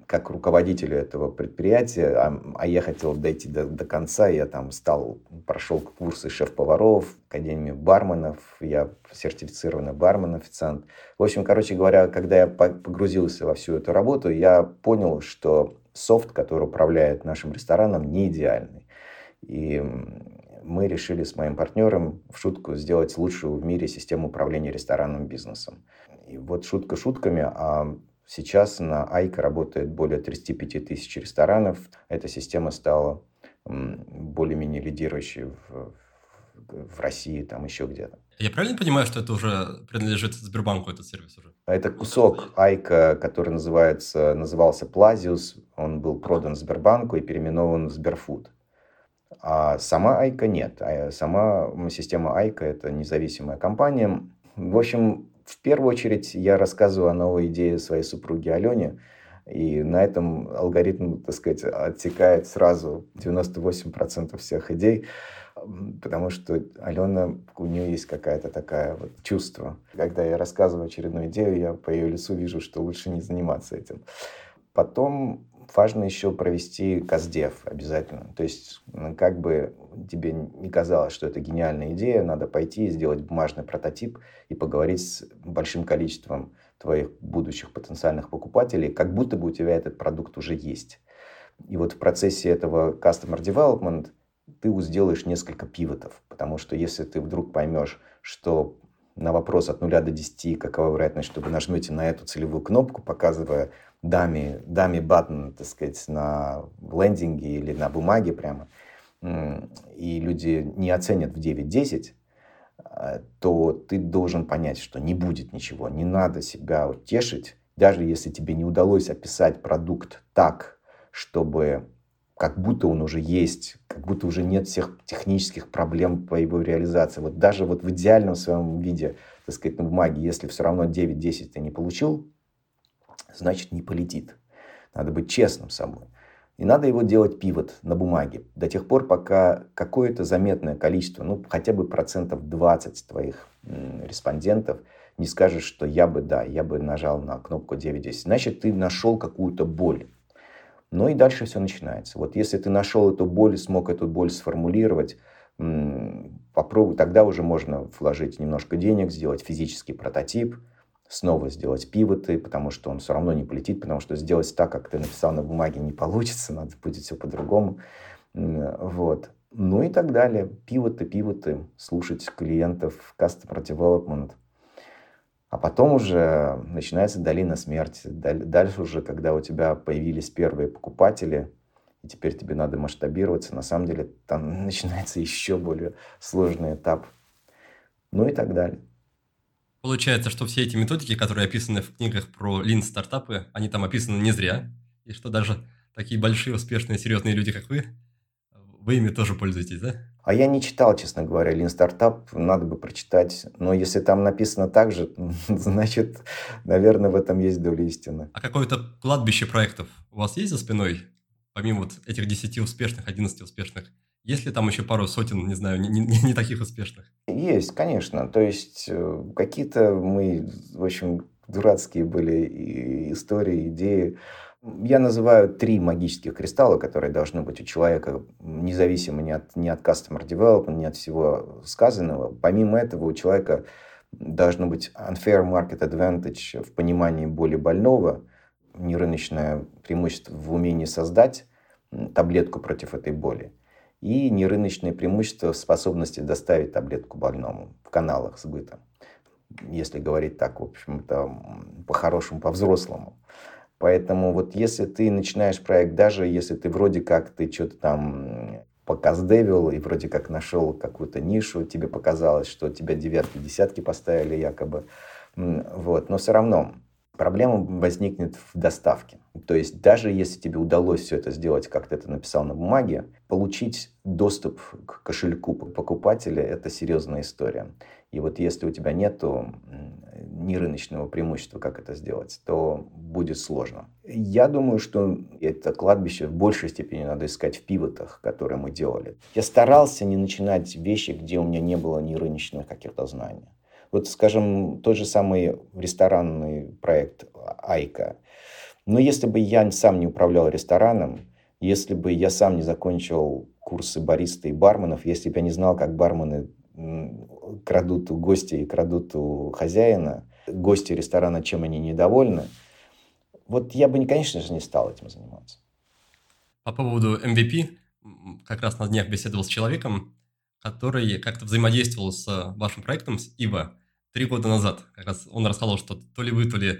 как руководителю этого предприятия, а, а я хотел дойти до, до конца, я там стал, прошел курсы шеф-поваров, академию барменов, я сертифицированный бармен, официант. В общем, короче говоря, когда я погрузился во всю эту работу, я понял, что софт, который управляет нашим рестораном, не идеальный. И мы решили с моим партнером в шутку сделать лучшую в мире систему управления ресторанным бизнесом. И вот шутка шутками, а Сейчас на Айка работает более 35 тысяч ресторанов. Эта система стала более-менее лидирующей в, в России, там еще где-то. Я правильно понимаю, что это уже принадлежит Сбербанку, этот сервис уже? Это кусок Айка, который называется, назывался Плазиус. Он был продан Сбербанку и переименован в Сберфуд. А сама Айка нет. А сама система Айка – это независимая компания. В общем, в первую очередь я рассказываю о новой идее своей супруги Алене, и на этом алгоритм, так сказать, отсекает сразу 98% всех идей, потому что Алена, у нее есть какая-то такая вот чувство. Когда я рассказываю очередную идею, я по ее лицу вижу, что лучше не заниматься этим. Потом важно еще провести каздев обязательно. То есть, как бы тебе не казалось, что это гениальная идея, надо пойти и сделать бумажный прототип и поговорить с большим количеством твоих будущих потенциальных покупателей, как будто бы у тебя этот продукт уже есть. И вот в процессе этого customer development ты сделаешь несколько пивотов, потому что если ты вдруг поймешь, что на вопрос от 0 до 10, какова вероятность, что вы нажмете на эту целевую кнопку, показывая дами, дами баттон, так сказать, на лендинге или на бумаге прямо, и люди не оценят в 9-10, а, то ты должен понять, что не будет ничего, не надо себя утешить, даже если тебе не удалось описать продукт так, чтобы как будто он уже есть, как будто уже нет всех технических проблем по его реализации. Вот даже вот в идеальном своем виде, так сказать, на бумаге, если все равно 9-10 ты не получил, значит не полетит. Надо быть честным с собой. И надо его делать пивот на бумаге до тех пор, пока какое-то заметное количество, ну хотя бы процентов 20 твоих респондентов не скажет, что я бы, да, я бы нажал на кнопку 9.10. Значит, ты нашел какую-то боль. Ну и дальше все начинается. Вот если ты нашел эту боль, смог эту боль сформулировать, попробуй, тогда уже можно вложить немножко денег, сделать физический прототип – снова сделать пивоты, потому что он все равно не полетит, потому что сделать так, как ты написал на бумаге, не получится, надо будет все по-другому. Вот. Ну и так далее. Пивоты, пивоты, слушать клиентов, customer development. А потом уже начинается долина смерти. Дальше уже, когда у тебя появились первые покупатели, и теперь тебе надо масштабироваться, на самом деле там (laughs) начинается еще более сложный этап. Ну и так далее. Получается, что все эти методики, которые описаны в книгах про лин-стартапы, они там описаны не зря, и что даже такие большие, успешные, серьезные люди, как вы, вы ими тоже пользуетесь, да? А я не читал, честно говоря, Lean Startup, надо бы прочитать. Но если там написано так же, (laughs) значит, наверное, в этом есть доля истины. А какое-то кладбище проектов у вас есть за спиной? Помимо вот этих 10 успешных, 11 успешных, есть ли там еще пару сотен, не знаю, не, не, не таких успешных? Есть, конечно. То есть э, какие-то мы, в общем, дурацкие были истории, идеи. Я называю три магических кристалла, которые должны быть у человека, независимо ни от, ни от customer development, ни от всего сказанного. Помимо этого, у человека должно быть unfair market advantage в понимании боли больного, нерыночное преимущество в умении создать таблетку против этой боли и нерыночные преимущества в способности доставить таблетку больному в каналах сбыта. Если говорить так, в общем-то, по-хорошему, по-взрослому. Поэтому вот если ты начинаешь проект, даже если ты вроде как ты что-то там показдевил и вроде как нашел какую-то нишу, тебе показалось, что тебя девятки, десятки поставили якобы, вот, но все равно Проблема возникнет в доставке. То есть даже если тебе удалось все это сделать, как ты это написал на бумаге, получить доступ к кошельку покупателя – это серьезная история. И вот если у тебя нет ни рыночного преимущества, как это сделать, то будет сложно. Я думаю, что это кладбище в большей степени надо искать в пивотах, которые мы делали. Я старался не начинать вещи, где у меня не было ни рыночных каких-то знаний. Вот, скажем, тот же самый ресторанный проект «Айка». Но если бы я сам не управлял рестораном, если бы я сам не закончил курсы бариста и барменов, если бы я не знал, как бармены крадут у гостя и крадут у хозяина, гости ресторана, чем они недовольны, вот я бы, конечно же, не стал этим заниматься. По поводу MVP, как раз на днях беседовал с человеком, который как-то взаимодействовал с вашим проектом, с ИВА три года назад. Как раз он рассказал, что то ли вы, то ли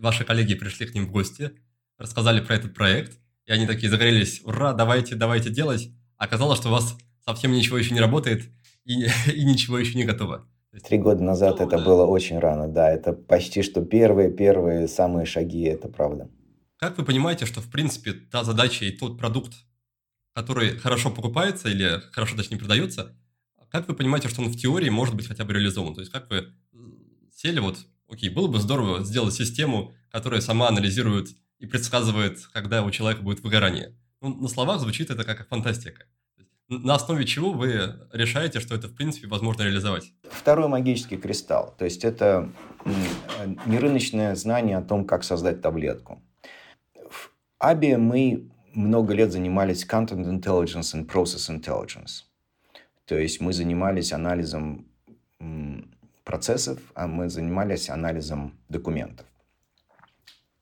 ваши коллеги пришли к ним в гости, рассказали про этот проект, и они такие загорелись, ура, давайте, давайте делать. Оказалось, что у вас совсем ничего еще не работает и, (laughs) и ничего еще не готово. Три года назад ну, это да. было очень рано, да, это почти что первые-первые самые шаги, это правда. Как вы понимаете, что в принципе та задача и тот продукт, который хорошо покупается или хорошо, точнее, продается, как вы понимаете, что он в теории может быть хотя бы реализован? То есть как вы сели вот, окей, было бы здорово сделать систему, которая сама анализирует и предсказывает, когда у человека будет выгорание. Ну, на словах звучит это как фантастика. На основе чего вы решаете, что это в принципе возможно реализовать? Второй магический кристалл. То есть это нерыночное знание о том, как создать таблетку. В Аби мы много лет занимались Content Intelligence and Process Intelligence. То есть мы занимались анализом процессов, а мы занимались анализом документов.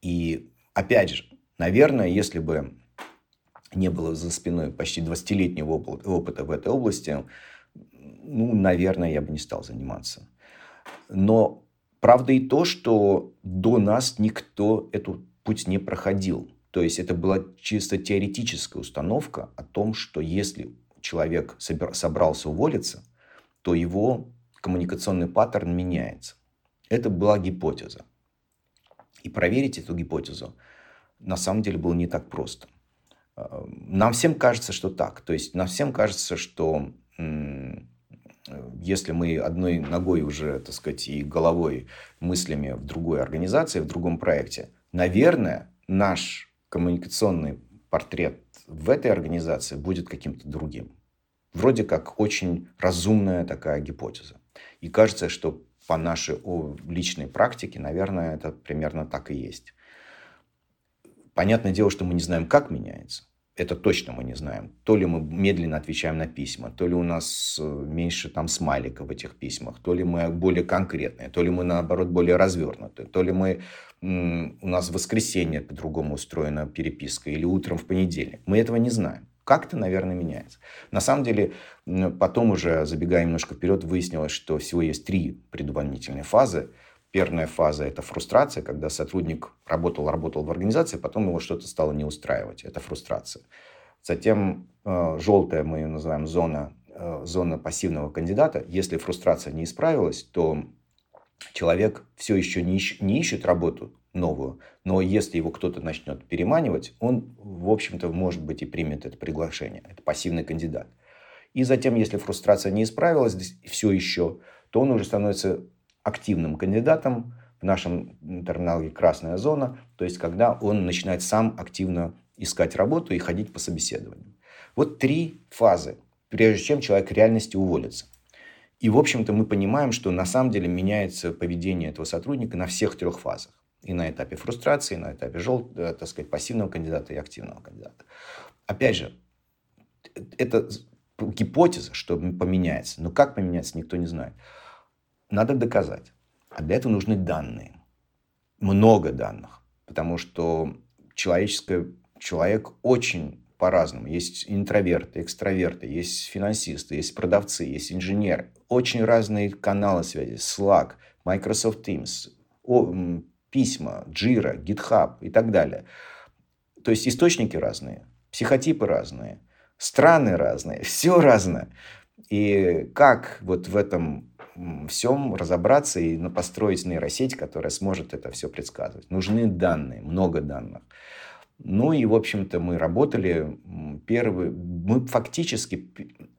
И опять же, наверное, если бы не было за спиной почти 20-летнего опыта в этой области, ну, наверное, я бы не стал заниматься. Но правда и то, что до нас никто этот путь не проходил. То есть это была чисто теоретическая установка о том, что если человек собрался уволиться, то его коммуникационный паттерн меняется. Это была гипотеза. И проверить эту гипотезу на самом деле было не так просто. Э, нам всем кажется, что так. То есть нам всем кажется, что если мы одной ногой уже, так сказать, и головой, мыслями в другой организации, в другом проекте, наверное, наш коммуникационный портрет в этой организации будет каким-то другим. Вроде как очень разумная такая гипотеза. И кажется, что по нашей личной практике, наверное, это примерно так и есть. Понятное дело, что мы не знаем, как меняется. Это точно мы не знаем. То ли мы медленно отвечаем на письма, то ли у нас э, меньше там смайликов в этих письмах, то ли мы более конкретные, то ли мы, наоборот, более развернуты, то ли мы, у нас в воскресенье по-другому устроена переписка или утром в понедельник. Мы этого не знаем как-то, наверное, меняется. На самом деле, потом уже, забегая немножко вперед, выяснилось, что всего есть три предувольнительные фазы. Первая фаза – это фрустрация, когда сотрудник работал, работал в организации, потом его что-то стало не устраивать. Это фрустрация. Затем э, желтая, мы ее называем зона, э, зона пассивного кандидата. Если фрустрация не исправилась, то человек все еще не, ищ, не ищет работу, новую. Но если его кто-то начнет переманивать, он, в общем-то, может быть и примет это приглашение. Это пассивный кандидат. И затем, если фрустрация не исправилась все еще, то он уже становится активным кандидатом, в нашем терминале красная зона, то есть когда он начинает сам активно искать работу и ходить по собеседованиям. Вот три фазы, прежде чем человек реальности уволится. И, в общем-то, мы понимаем, что на самом деле меняется поведение этого сотрудника на всех трех фазах. И на этапе фрустрации, и на этапе жел, э, так сказать, пассивного кандидата и активного кандидата. Опять же, это гипотеза, что поменяется. Но как поменяется, никто не знает. Надо доказать. А для этого нужны данные. Много данных. Потому что человеческое, человек очень по-разному. Есть интроверты, экстраверты, есть финансисты, есть продавцы, есть инженеры. Очень разные каналы связи. Slack, Microsoft Teams, письма, Jira, GitHub и так далее. То есть источники разные, психотипы разные, страны разные, (laughs) все разное. И как вот в этом всем разобраться и построить нейросеть, которая сможет это все предсказывать. Нужны данные, много данных. Ну и, в общем-то, мы работали. Первые, мы фактически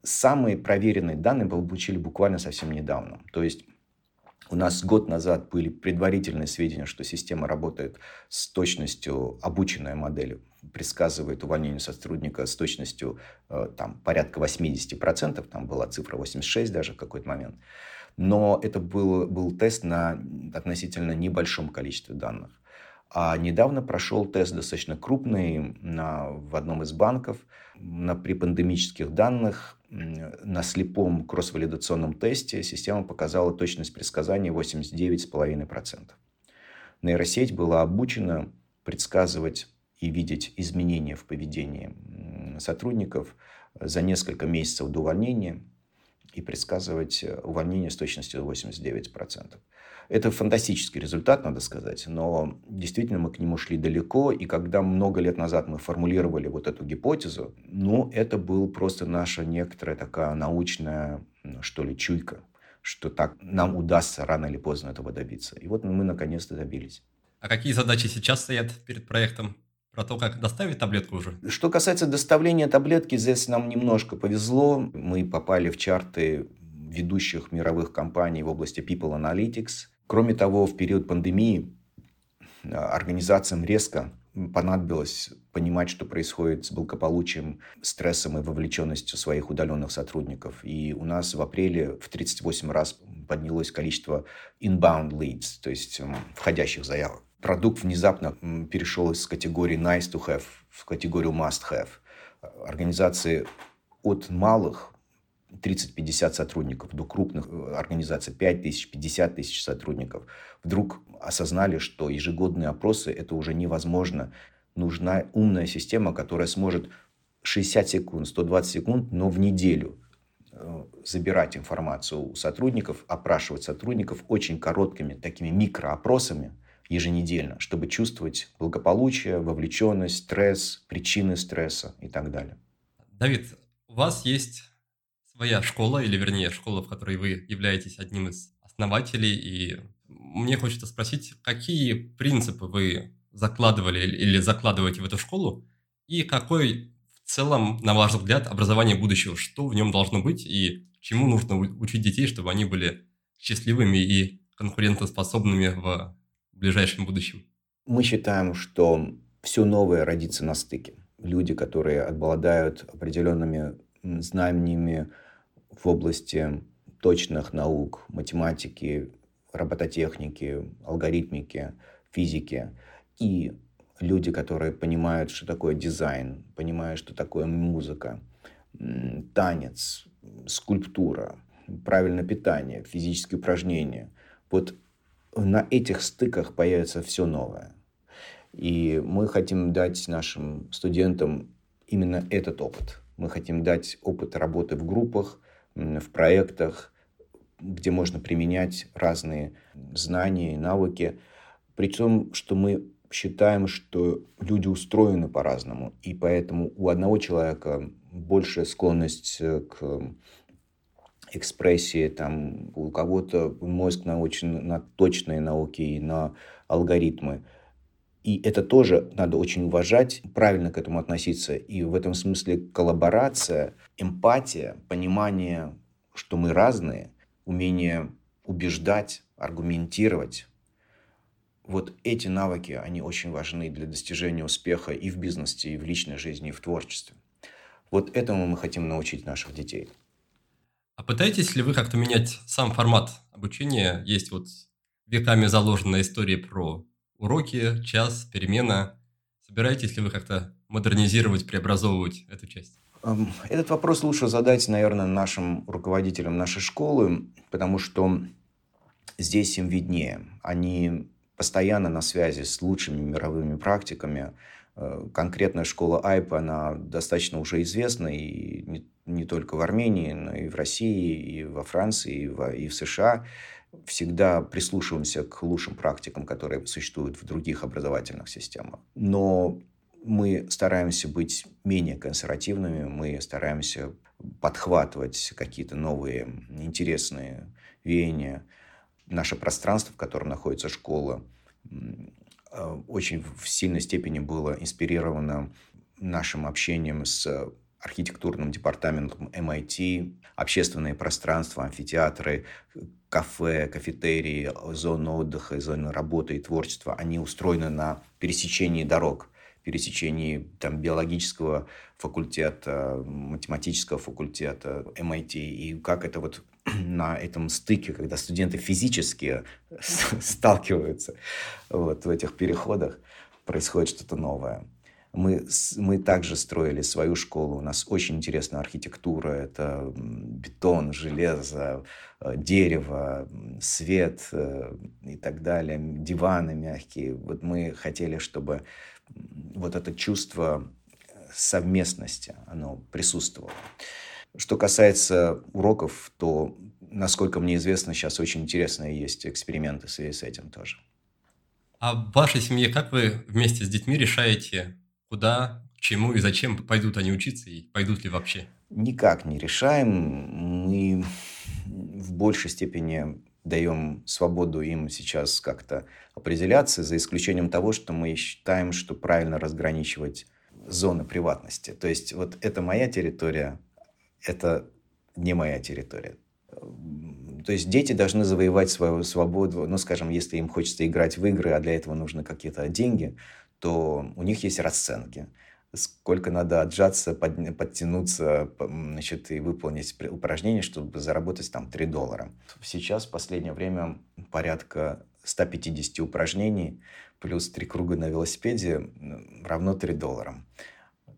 самые проверенные данные получили буквально совсем недавно. То есть у нас год назад были предварительные сведения, что система работает с точностью, обученная модель предсказывает увольнение сотрудника с точностью э, там, порядка 80%, там была цифра 86 даже в какой-то момент. Но это был, был тест на относительно небольшом количестве данных. А недавно прошел тест достаточно крупный на, в одном из банков на, при пандемических данных. На слепом кросс-валидационном тесте система показала точность предсказания 89,5%. Нейросеть была обучена предсказывать и видеть изменения в поведении сотрудников за несколько месяцев до увольнения и предсказывать увольнение с точностью 89%. Это фантастический результат, надо сказать, но действительно мы к нему шли далеко, и когда много лет назад мы формулировали вот эту гипотезу, ну, это был просто наша некоторая такая научная, что ли, чуйка, что так нам удастся рано или поздно этого добиться. И вот мы наконец-то добились. А какие задачи сейчас стоят перед проектом? Про то, как доставить таблетку уже? Что касается доставления таблетки, здесь нам немножко повезло. Мы попали в чарты ведущих мировых компаний в области People Analytics. Кроме того, в период пандемии э, организациям резко понадобилось понимать, что происходит с благополучием, стрессом и вовлеченностью своих удаленных сотрудников. И у нас в апреле в 38 раз поднялось количество inbound leads, то есть входящих заявок. Продукт внезапно перешел из категории nice to have в категорию must have. Организации от малых 30-50 сотрудников до крупных э, организаций 5 тысяч, 50 тысяч сотрудников, вдруг осознали, что ежегодные опросы это уже невозможно. Нужна умная система, которая сможет 60 секунд, 120 секунд, но в неделю э, забирать информацию у сотрудников, опрашивать сотрудников очень короткими такими микроопросами еженедельно, чтобы чувствовать благополучие, вовлеченность, стресс, причины стресса и так далее. Давид, у вас есть своя школа, или вернее школа, в которой вы являетесь одним из основателей, и мне хочется спросить, какие принципы вы закладывали или закладываете в эту школу, и какой в целом, на ваш взгляд, образование будущего, что в нем должно быть, и чему нужно учить детей, чтобы они были счастливыми и конкурентоспособными в ближайшем будущем? Мы считаем, что все новое родится на стыке. Люди, которые обладают определенными знаниями, в области точных наук, математики, робототехники, алгоритмики, физики. И люди, которые понимают, что такое дизайн, понимают, что такое музыка, танец, скульптура, правильное питание, физические упражнения. Вот на этих стыках появится все новое. И мы хотим дать нашим студентам именно этот опыт. Мы хотим дать опыт работы в группах, в проектах, где можно применять разные знания и навыки. При том, что мы считаем, что люди устроены по-разному, и поэтому у одного человека большая склонность к экспрессии, там, у кого-то мозг научен на точные науки и на алгоритмы. И это тоже надо очень уважать, правильно к этому относиться. И в этом смысле коллаборация, эмпатия, понимание, что мы разные, умение убеждать, аргументировать. Вот эти навыки, они очень важны для достижения успеха и в бизнесе, и в личной жизни, и в творчестве. Вот этому мы хотим научить наших детей. А пытаетесь ли вы как-то менять сам формат обучения? Есть вот веками заложенная история про уроки, час, перемена. Собираетесь ли вы как-то модернизировать, преобразовывать эту часть? Эм, этот вопрос лучше задать, наверное, нашим руководителям нашей школы, потому что здесь им виднее. Они постоянно на связи с лучшими мировыми практиками. Э, конкретная школа АйП, она достаточно уже известна и не, не только в Армении, но и в России, и во Франции, и в, и в США всегда прислушиваемся к лучшим практикам, которые существуют в других образовательных системах. Но мы стараемся быть менее консервативными, мы стараемся подхватывать какие-то новые интересные веяние. Наше пространство, в котором находится школа, э, очень в сильной степени было инспирировано нашим общением с архитектурным департаментом MIT, общественные пространства, амфитеатры, кафе, кафетерии, зоны отдыха, зоны работы и творчества, они устроены на пересечении дорог, пересечении там, биологического факультета, математического факультета MIT, и как это вот (clears throat) на этом стыке, когда студенты физически (laughs) сталкиваются вот, в этих переходах, происходит что-то новое. Мы, мы также строили свою школу. У нас очень интересная архитектура. Это бетон, железо, э, дерево, свет э, и так далее, диваны мягкие. Вот мы хотели, чтобы вот это чувство совместности, оно присутствовало. Что касается уроков, то, насколько мне известно, сейчас очень интересные есть эксперименты в связи с этим тоже. А в вашей семье как вы вместе с детьми решаете, куда, чему и зачем пойдут они учиться и пойдут ли вообще? Никак не решаем. Мы в большей степени даем свободу им сейчас как-то определяться, за исключением того, что мы считаем, что правильно разграничивать зоны приватности. То есть вот это моя территория, это не моя территория. То есть дети должны завоевать свою свободу. Ну, скажем, если им хочется играть в игры, а для этого нужны какие-то деньги, то у них есть расценки. Сколько надо отжаться, под, подтянуться значит, и выполнить упражнение, чтобы заработать там 3 доллара. Сейчас в последнее время порядка 150 упражнений плюс 3 круга на велосипеде равно 3 доллара.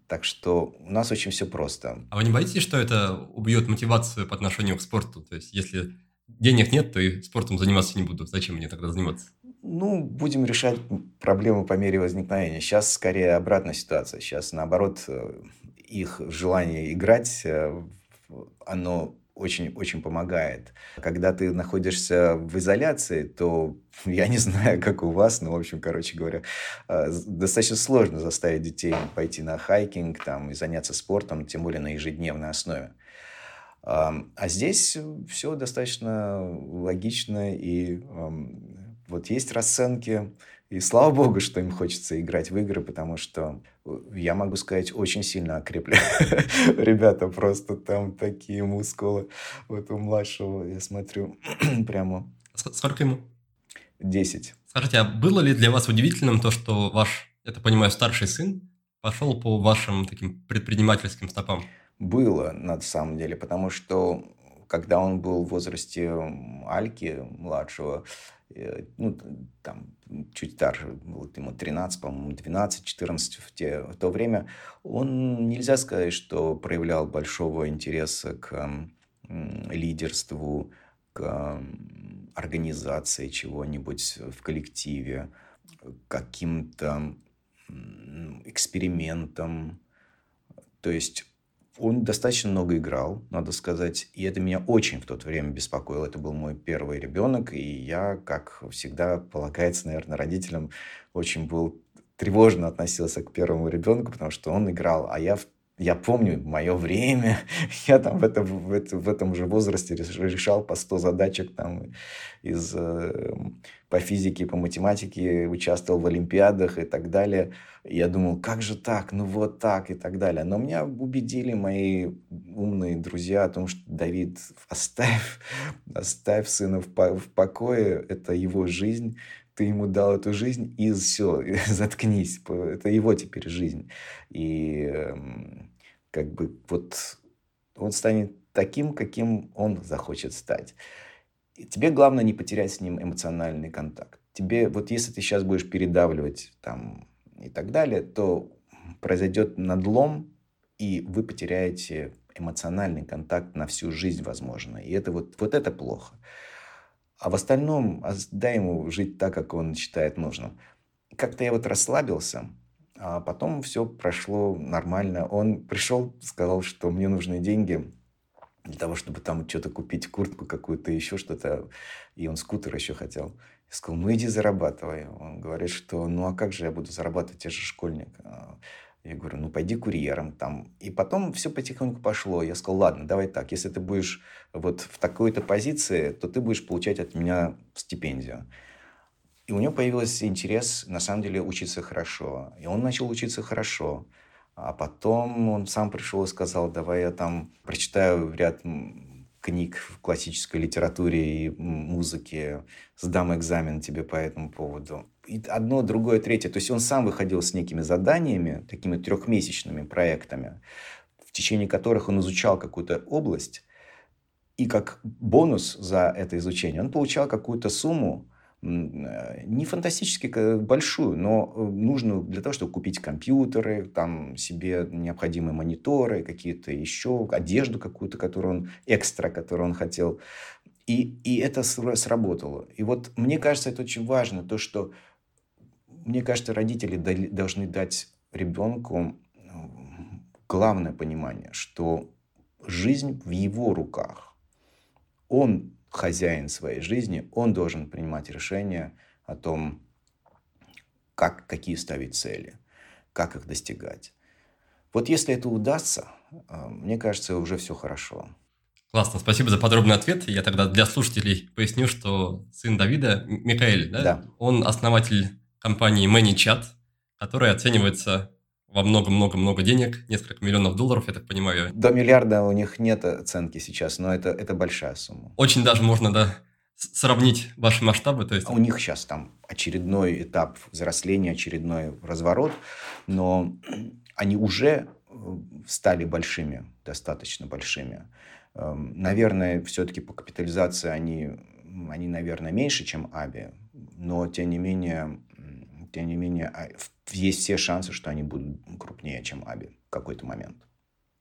Так что у нас очень все просто. А вы не боитесь, что это убьет мотивацию по отношению к спорту? То есть, если денег нет, то и спортом заниматься не буду. Зачем мне тогда заниматься? Ну, будем решать проблемы по мере возникновения. Сейчас скорее обратная ситуация. Сейчас, наоборот, э, их желание играть, э, оно очень-очень помогает. Когда ты находишься в изоляции, то (laughs) я не знаю, как у вас, но, в общем, короче говоря, э, достаточно сложно заставить детей пойти на хайкинг там, и заняться спортом, тем более на ежедневной основе. А здесь все достаточно логично и вот есть расценки, и слава богу, что им хочется играть в игры, потому что, э, я могу сказать, очень сильно окрепли. (laughs) Ребята просто там такие мускулы. Вот у младшего, я смотрю, (clears throat) прямо... Сколько ему? Десять. Скажите, а было ли для вас удивительным то, что ваш, я так понимаю, старший сын пошел по вашим таким предпринимательским стопам? Было, на самом деле, потому что когда он был в возрасте Альки, младшего, Э, ну, там, чуть старше, вот ему 13, по-моему, 12, 14 в, те, в то время, он, нельзя сказать, что проявлял большого интереса к лидерству, к организации чего-нибудь в коллективе, каким-то экспериментам. То есть он достаточно много играл, надо сказать, и это меня очень в то время беспокоило. Это был мой первый ребенок, и я, как всегда полагается, наверное, родителям, очень был тревожно относился к первому ребенку, потому что он играл, а я я помню мое время, (laughs) я там в этом, в, этом, в этом же возрасте решал по 100 задачек там из, э, по физике, по математике, участвовал в олимпиадах и так далее. я думал, как же так, ну вот так и так далее. Но меня убедили мои умные друзья о том, что Давид, (laughs) оставь, оставь сына в, в покое, это его жизнь, ты ему дал эту жизнь, и все, (laughs) заткнись, это его теперь жизнь. И эм, как бы вот он станет таким, каким он захочет стать. И тебе главное не потерять с ним эмоциональный контакт. Тебе, вот если ты сейчас будешь передавливать там и так далее, то произойдет надлом, и вы потеряете эмоциональный контакт на всю жизнь, возможно. И это вот, вот это плохо. А в остальном дай ему жить так, как он считает нужным. Как-то я вот расслабился, а потом все прошло нормально. Он пришел, сказал, что мне нужны деньги для того, чтобы там что-то купить, куртку какую-то, еще что-то. И он скутер еще хотел. Я сказал, ну иди зарабатывай. Он говорит, что ну а как же я буду зарабатывать, я же школьник. А, Я говорю, ну, пойди курьером там. И потом все потихоньку пошло. Я сказал, ладно, давай так, если ты будешь вот в такой-то позиции, то ты будешь получать от меня стипендию. И у него появился интерес, на самом деле, учиться хорошо. И он начал учиться хорошо. А потом он сам пришел и сказал, давай я там прочитаю ряд книг в классической литературе и музыке, сдам экзамен тебе по этому поводу. И одно, другое, третье. То есть он сам выходил с некими заданиями, такими трехмесячными проектами, в течение которых он изучал какую-то область, и как бонус за это изучение он получал какую-то сумму, не фантастически большую, но э, нужную для того, чтобы купить компьютеры, там себе необходимые мониторы, какие-то еще, одежду какую-то, которую он, экстра, которую он хотел. И, и это сработало. И вот мне кажется, это очень важно, то, что мне кажется, родители должны дать ребенку главное понимание, что жизнь в его руках. Он хозяин своей жизни, он должен принимать решения о том, как, какие ставить цели, как их достигать. Вот если это удастся, э, мне кажется, уже все хорошо. Классно, спасибо за подробный ответ. Я тогда для слушателей поясню, что сын Давида, Микаэль, да? Да. Он основатель компании ManyChat, которая оценивается во много-много-много денег, несколько миллионов долларов, я так понимаю. До миллиарда у них нет оценки сейчас, но это, это большая сумма. Очень даже можно, да, сравнить ваши масштабы. То есть... А у них сейчас там очередной этап взросления, очередной разворот, но они уже э, стали большими, достаточно большими. Эм, наверное, все-таки по капитализации они, они, наверное, меньше, чем Аби, но тем не менее тем не менее, а, есть все шансы, что они будут крупнее, чем Аби в какой-то момент.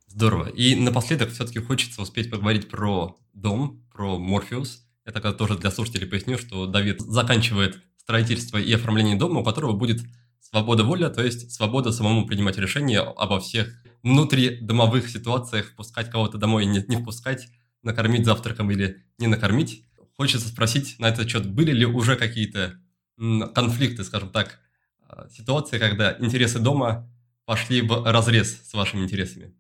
Здорово. И напоследок все-таки хочется успеть поговорить про дом, про Морфеус. Я тогда тоже для слушателей поясню, что Давид заканчивает строительство и оформление дома, у которого будет свобода воли, то есть свобода самому принимать решения обо всех внутридомовых ситуациях, впускать кого-то домой и не, не впускать, накормить завтраком или не накормить. Хочется спросить на этот счет, были ли уже какие-то конфликты, скажем так, а, ситуации, когда интересы дома пошли в разрез с вашими интересами?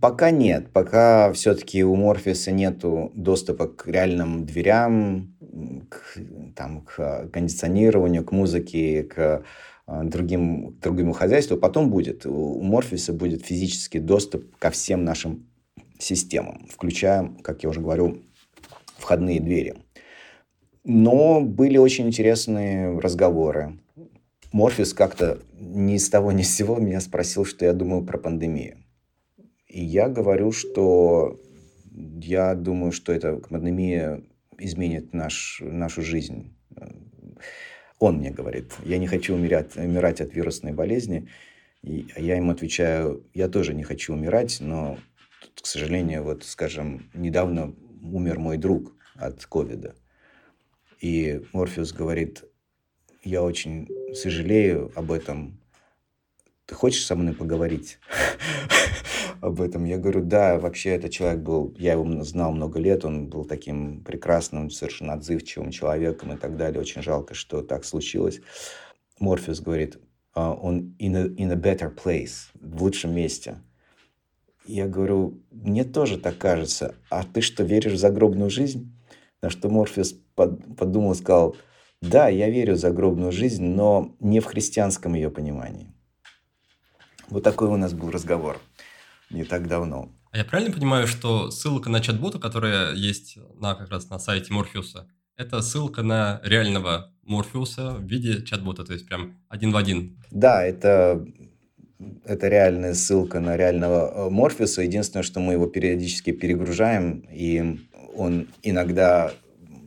Пока нет. Пока все-таки у Морфиса нет доступа к реальным дверям, к, там, к кондиционированию, к музыке, к а, другим, к другому хозяйству. Потом будет. У Морфиса будет физический доступ ко всем нашим системам, включая, как я уже говорю, входные двери. Но были очень интересные разговоры. Морфис как-то ни с того ни с сего меня спросил, что я думаю про пандемию. И я говорю, что я думаю, что эта пандемия изменит наш, нашу жизнь. Он мне говорит, я не хочу умирать, умирать от вирусной болезни. И я ему отвечаю, я тоже не хочу умирать, но, к сожалению, вот, скажем, недавно умер мой друг от ковида. И Морфеус говорит, я очень сожалею об этом. Ты хочешь со мной поговорить (laughs) об этом? Я говорю, да, вообще этот человек был, я его знал много лет, он был таким прекрасным, совершенно отзывчивым человеком и так далее. Очень жалко, что так случилось. Морфеус говорит, «А, он in a, in a better place, в лучшем месте. Я говорю, мне тоже так кажется. А ты что, веришь в загробную жизнь? На что Морфеус подумал и сказал, да, я верю в загробную жизнь, но не в христианском ее понимании. Вот такой у нас был разговор не так давно. А я правильно понимаю, что ссылка на чат-бота, которая есть на, как раз на сайте Морфеуса, это ссылка на реального Морфеуса в виде чат-бота, то есть прям один в один? Да, это, это реальная ссылка на реального э, Морфеуса. Единственное, что мы его периодически перегружаем, и он иногда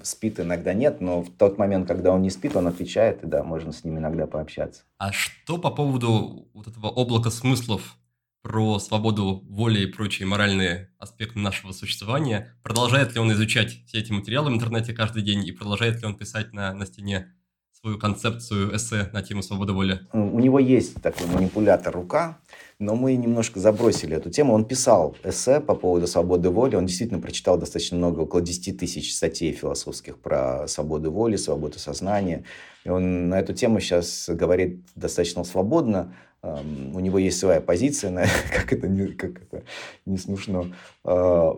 спит, иногда нет, но в тот момент, когда он не спит, он отвечает, и да, можно с ним иногда пообщаться. А что по поводу вот этого облака смыслов про свободу воли и прочие моральные аспекты нашего существования? Продолжает ли он изучать все эти материалы в интернете каждый день и продолжает ли он писать на, на стене свою концепцию эссе на тему свободы воли? У него есть такой манипулятор рука, но мы немножко забросили эту тему. Он писал эссе по поводу свободы воли. Он действительно прочитал достаточно много, около 10 тысяч статей философских про свободу воли, свободу сознания. И он на эту тему сейчас говорит достаточно свободно. у него есть своя позиция, на, (laughs) как, это не, как это не смешно, а,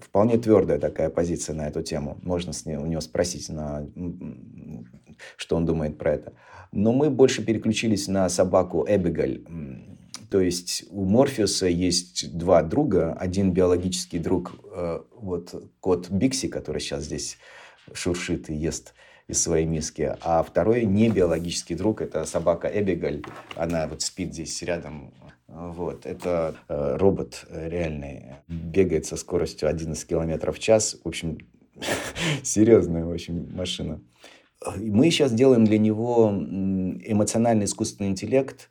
вполне твердая такая позиция на эту тему. Можно с ней, у него спросить, на, что он думает про это. Но мы больше переключились на собаку Эбигаль. То есть у Морфеуса есть два друга. Один биологический друг, э, вот кот Бикси, который сейчас здесь шуршит и ест из своей миски. А второй не биологический друг, это собака Эбигаль. Она вот спит здесь рядом. Вот. Это э, робот реальный. Бегает со скоростью 11 км в час. В общем, (laughs) серьезная очень машина. Мы сейчас делаем для него эмоциональный искусственный интеллект,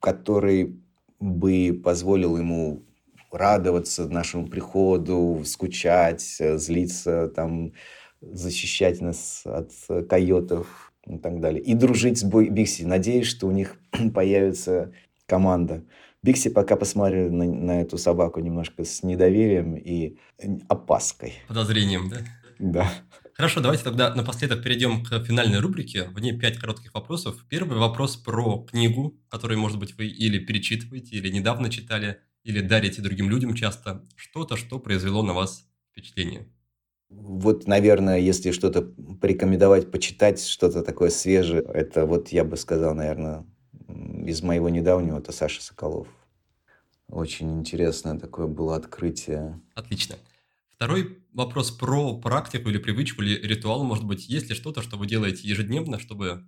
который бы позволил ему радоваться нашему приходу, скучать, злиться, там, защищать нас от койотов и так далее. И дружить с Бикси. Надеюсь, что у них (clears throat) появится команда. Бикси пока посмотрели на, на эту собаку немножко с недоверием и опаской. Подозрением, да? Да. Хорошо, давайте тогда напоследок перейдем к финальной рубрике. В ней пять коротких вопросов. Первый вопрос про книгу, которую, может быть, вы или перечитываете, или недавно читали, или дарите другим людям часто. Что-то, что произвело на вас впечатление. Вот, наверное, если что-то порекомендовать, почитать, что-то такое свежее, это вот я бы сказал, наверное, из моего недавнего, это Саша Соколов. Очень интересное такое было открытие. Отлично. Второй вопрос про практику или привычку, или ритуал, может быть, есть ли что-то, что вы делаете ежедневно, чтобы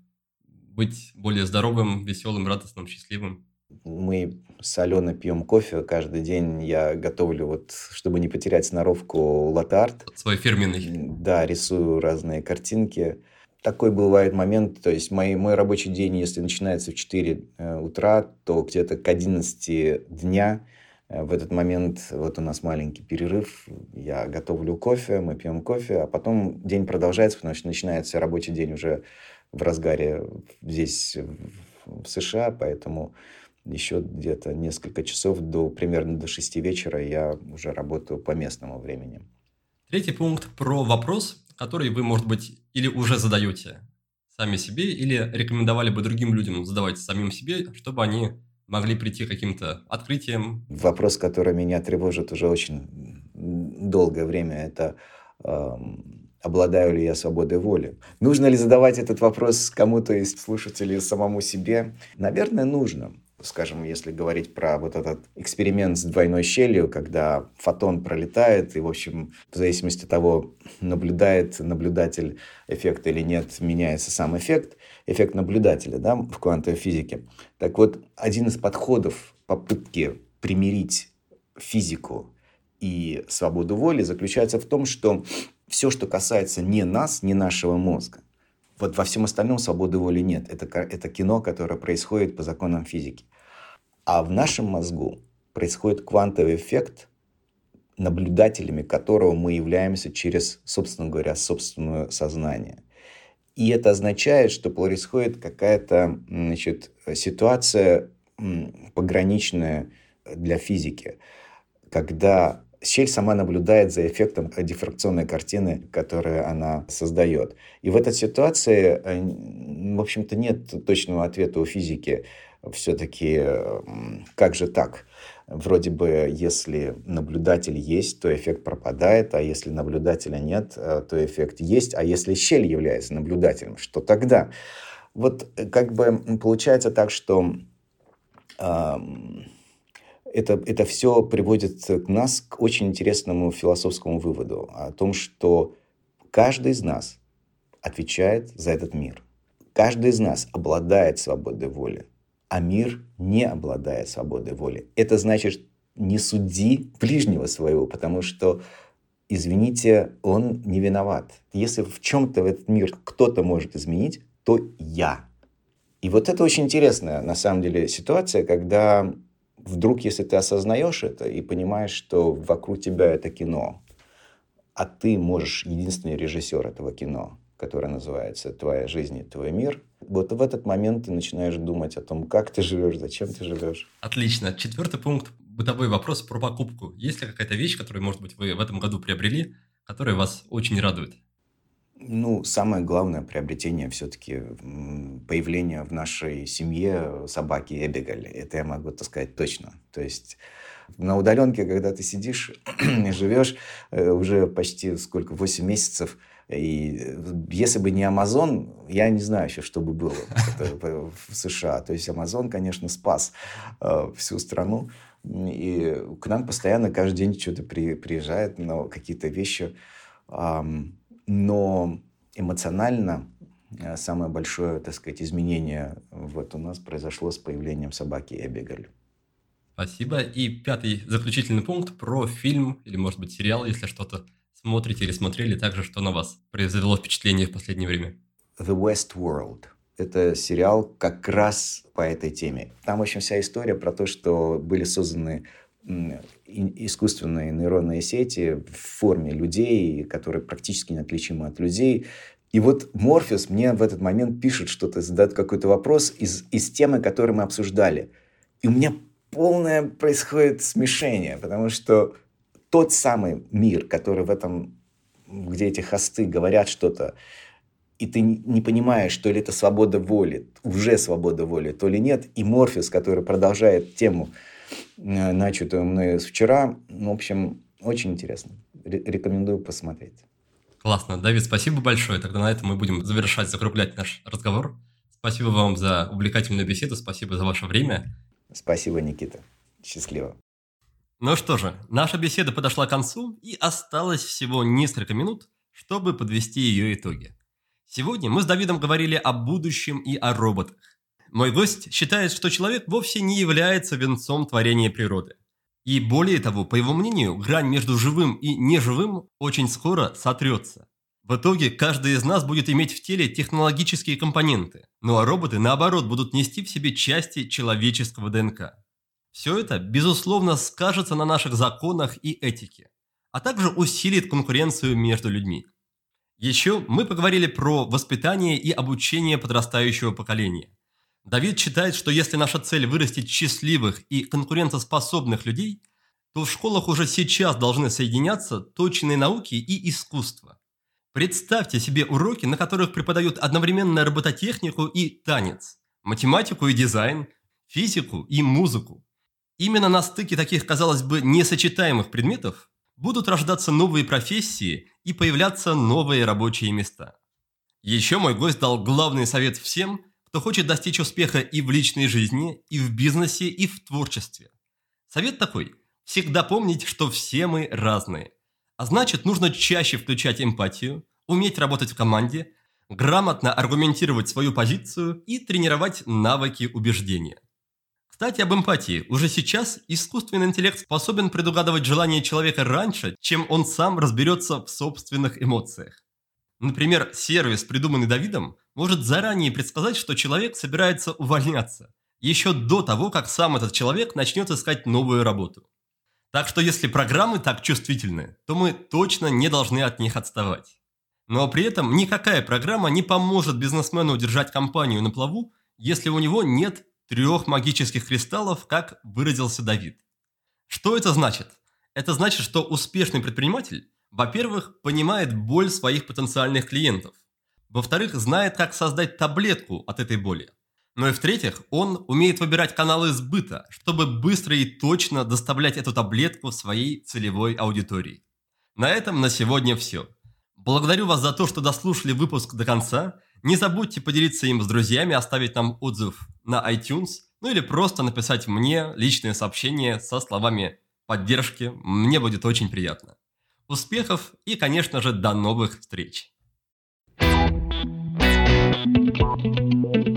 быть более здоровым, веселым, радостным, счастливым? Мы с Аленой пьем кофе каждый день. Я готовлю, вот, чтобы не потерять сноровку, латарт. Свой фирменный. Да, рисую разные картинки. Такой бывает момент, то есть мой, мой рабочий день, если начинается в 4 э, утра, то где-то к 11 дня в этот момент вот у нас маленький перерыв, я готовлю кофе, мы пьем кофе, а потом день продолжается, потому что начинается рабочий день уже в разгаре здесь, в США, поэтому еще где-то несколько часов до примерно до 6 вечера я уже работаю по местному времени. Третий пункт про вопрос, который вы, может быть, или уже задаете сами себе, или рекомендовали бы другим людям задавать самим себе, чтобы они могли прийти к каким-то открытиям? Вопрос, который меня тревожит уже очень долгое время, это э, обладаю ли я свободой воли. Нужно ли задавать этот вопрос кому-то из слушателей самому себе? Наверное, нужно скажем, если говорить про вот этот эксперимент с двойной щелью, когда фотон пролетает, и, в общем, в зависимости от того, наблюдает наблюдатель эффект или нет, меняется сам эффект, эффект наблюдателя да, в квантовой физике. Так вот, один из подходов попытки примирить физику и свободу воли заключается в том, что все, что касается не нас, не нашего мозга, вот во всем остальном свободы воли нет. Это, это кино, которое происходит по законам физики. А в нашем мозгу происходит квантовый эффект, наблюдателями которого мы являемся через, собственно говоря, собственное сознание. И это означает, что происходит какая-то значит, ситуация пограничная для физики, когда щель сама наблюдает за эффектом дифракционной картины, которую она создает. И в этой ситуации, э, в общем-то, нет точного ответа у физики. Все-таки как же так? Вроде бы, если наблюдатель есть, то эффект пропадает, а если наблюдателя нет, э, то эффект есть. А если щель является наблюдателем, что тогда? Вот э, как бы получается так, что это, это все приводит к нас к очень интересному философскому выводу о том, что каждый из нас отвечает за этот мир. Каждый из нас обладает свободой воли, а мир не обладает свободой воли. Это значит, не суди ближнего своего, потому что, извините, он не виноват. Если в чем-то в этот мир кто-то может изменить, то я. И вот это очень интересная, на самом деле, ситуация, когда вдруг, если ты осознаешь это и понимаешь, что вокруг тебя это кино, а ты можешь единственный режиссер этого кино, которое называется «Твоя жизнь и твой мир», вот в этот момент ты начинаешь думать о том, как ты живешь, зачем ты живешь. Отлично. Четвертый пункт – бытовой вопрос про покупку. Есть ли какая-то вещь, которую, может быть, вы в этом году приобрели, которая вас очень радует? Ну, самое главное приобретение все-таки появление в нашей семье собаки Эбигаль. Это я могу так сказать точно. То есть на удаленке, когда ты сидишь (clears throat) и живешь э, уже почти сколько, 8 месяцев, и если бы не Амазон, я не знаю еще, что бы было (laughs) в США. То есть Амазон, конечно, спас э, всю страну. И к нам постоянно каждый день что-то приезжает, но какие-то вещи. Но эмоционально э, самое большое, так сказать, изменение вот у нас произошло с появлением собаки Эбигаль. Спасибо. И пятый заключительный пункт про фильм или, может быть, сериал, если что-то смотрите или смотрели, также что на вас произвело впечатление в последнее время? The West World. Это сериал как раз по этой теме. Там, в общем, вся история про то, что были созданы искусственные нейронные сети в форме людей, которые практически неотличимы от людей. И вот Морфеус мне в этот момент пишет что-то, задает какой-то вопрос из, из темы, которую мы обсуждали. И у меня полное происходит смешение, потому что тот самый мир, который в этом, где эти хосты говорят что-то, и ты не понимаешь, то ли это свобода воли, уже свобода воли, то ли нет, и Морфеус, который продолжает тему, э, начатую мной вчера, ну, в общем, очень интересно. Рекомендую посмотреть. Классно. Давид, спасибо большое. Тогда на этом мы будем завершать, закруглять наш разговор. Спасибо вам за увлекательную беседу, спасибо за ваше время. Спасибо, Никита. Счастливо. Ну что же, наша беседа подошла к концу, и осталось всего несколько минут, чтобы подвести ее итоги. Сегодня мы с Давидом говорили о будущем и о роботах. Мой гость считает, что человек вовсе не является венцом творения природы. И более того, по его мнению, грань между живым и неживым очень скоро сотрется. В итоге каждый из нас будет иметь в теле технологические компоненты, ну а роботы, наоборот, будут нести в себе части человеческого ДНК. Все это, безусловно, скажется на наших законах и этике, а также усилит конкуренцию между людьми. Еще мы поговорили про воспитание и обучение подрастающего поколения. Давид считает, что если наша цель вырастить счастливых и конкурентоспособных людей, то в школах уже сейчас должны соединяться точные науки и искусство. Представьте себе уроки, на которых преподают одновременно робототехнику и танец, математику и дизайн, физику и музыку. Именно на стыке таких, казалось бы, несочетаемых предметов будут рождаться новые профессии и появляться новые рабочие места. Еще мой гость дал главный совет всем, кто хочет достичь успеха и в личной жизни, и в бизнесе, и в творчестве. Совет такой – всегда помнить, что все мы разные. А значит, нужно чаще включать эмпатию, уметь работать в команде, грамотно аргументировать свою позицию и тренировать навыки убеждения. Кстати, об эмпатии. Уже сейчас искусственный интеллект способен предугадывать желания человека раньше, чем он сам разберется в собственных эмоциях. Например, сервис, придуманный Давидом, может заранее предсказать, что человек собирается увольняться, еще до того, как сам этот человек начнет искать новую работу. Так что если программы так чувствительны, то мы точно не должны от них отставать. Но при этом никакая программа не поможет бизнесмену удержать компанию на плаву, если у него нет трех магических кристаллов, как выразился Давид. Что это значит? Это значит, что успешный предприниматель, во-первых, понимает боль своих потенциальных клиентов. Во-вторых, знает, как создать таблетку от этой боли. Но и в-третьих, он умеет выбирать каналы сбыта, чтобы быстро и точно доставлять эту таблетку своей целевой аудитории. На этом на сегодня все. Благодарю вас за то, что дослушали выпуск до конца не забудьте поделиться им с друзьями, оставить нам отзыв на iTunes, ну или просто написать мне личное сообщение со словами поддержки. Мне будет очень приятно. Успехов и, конечно же, до новых встреч! Thank you.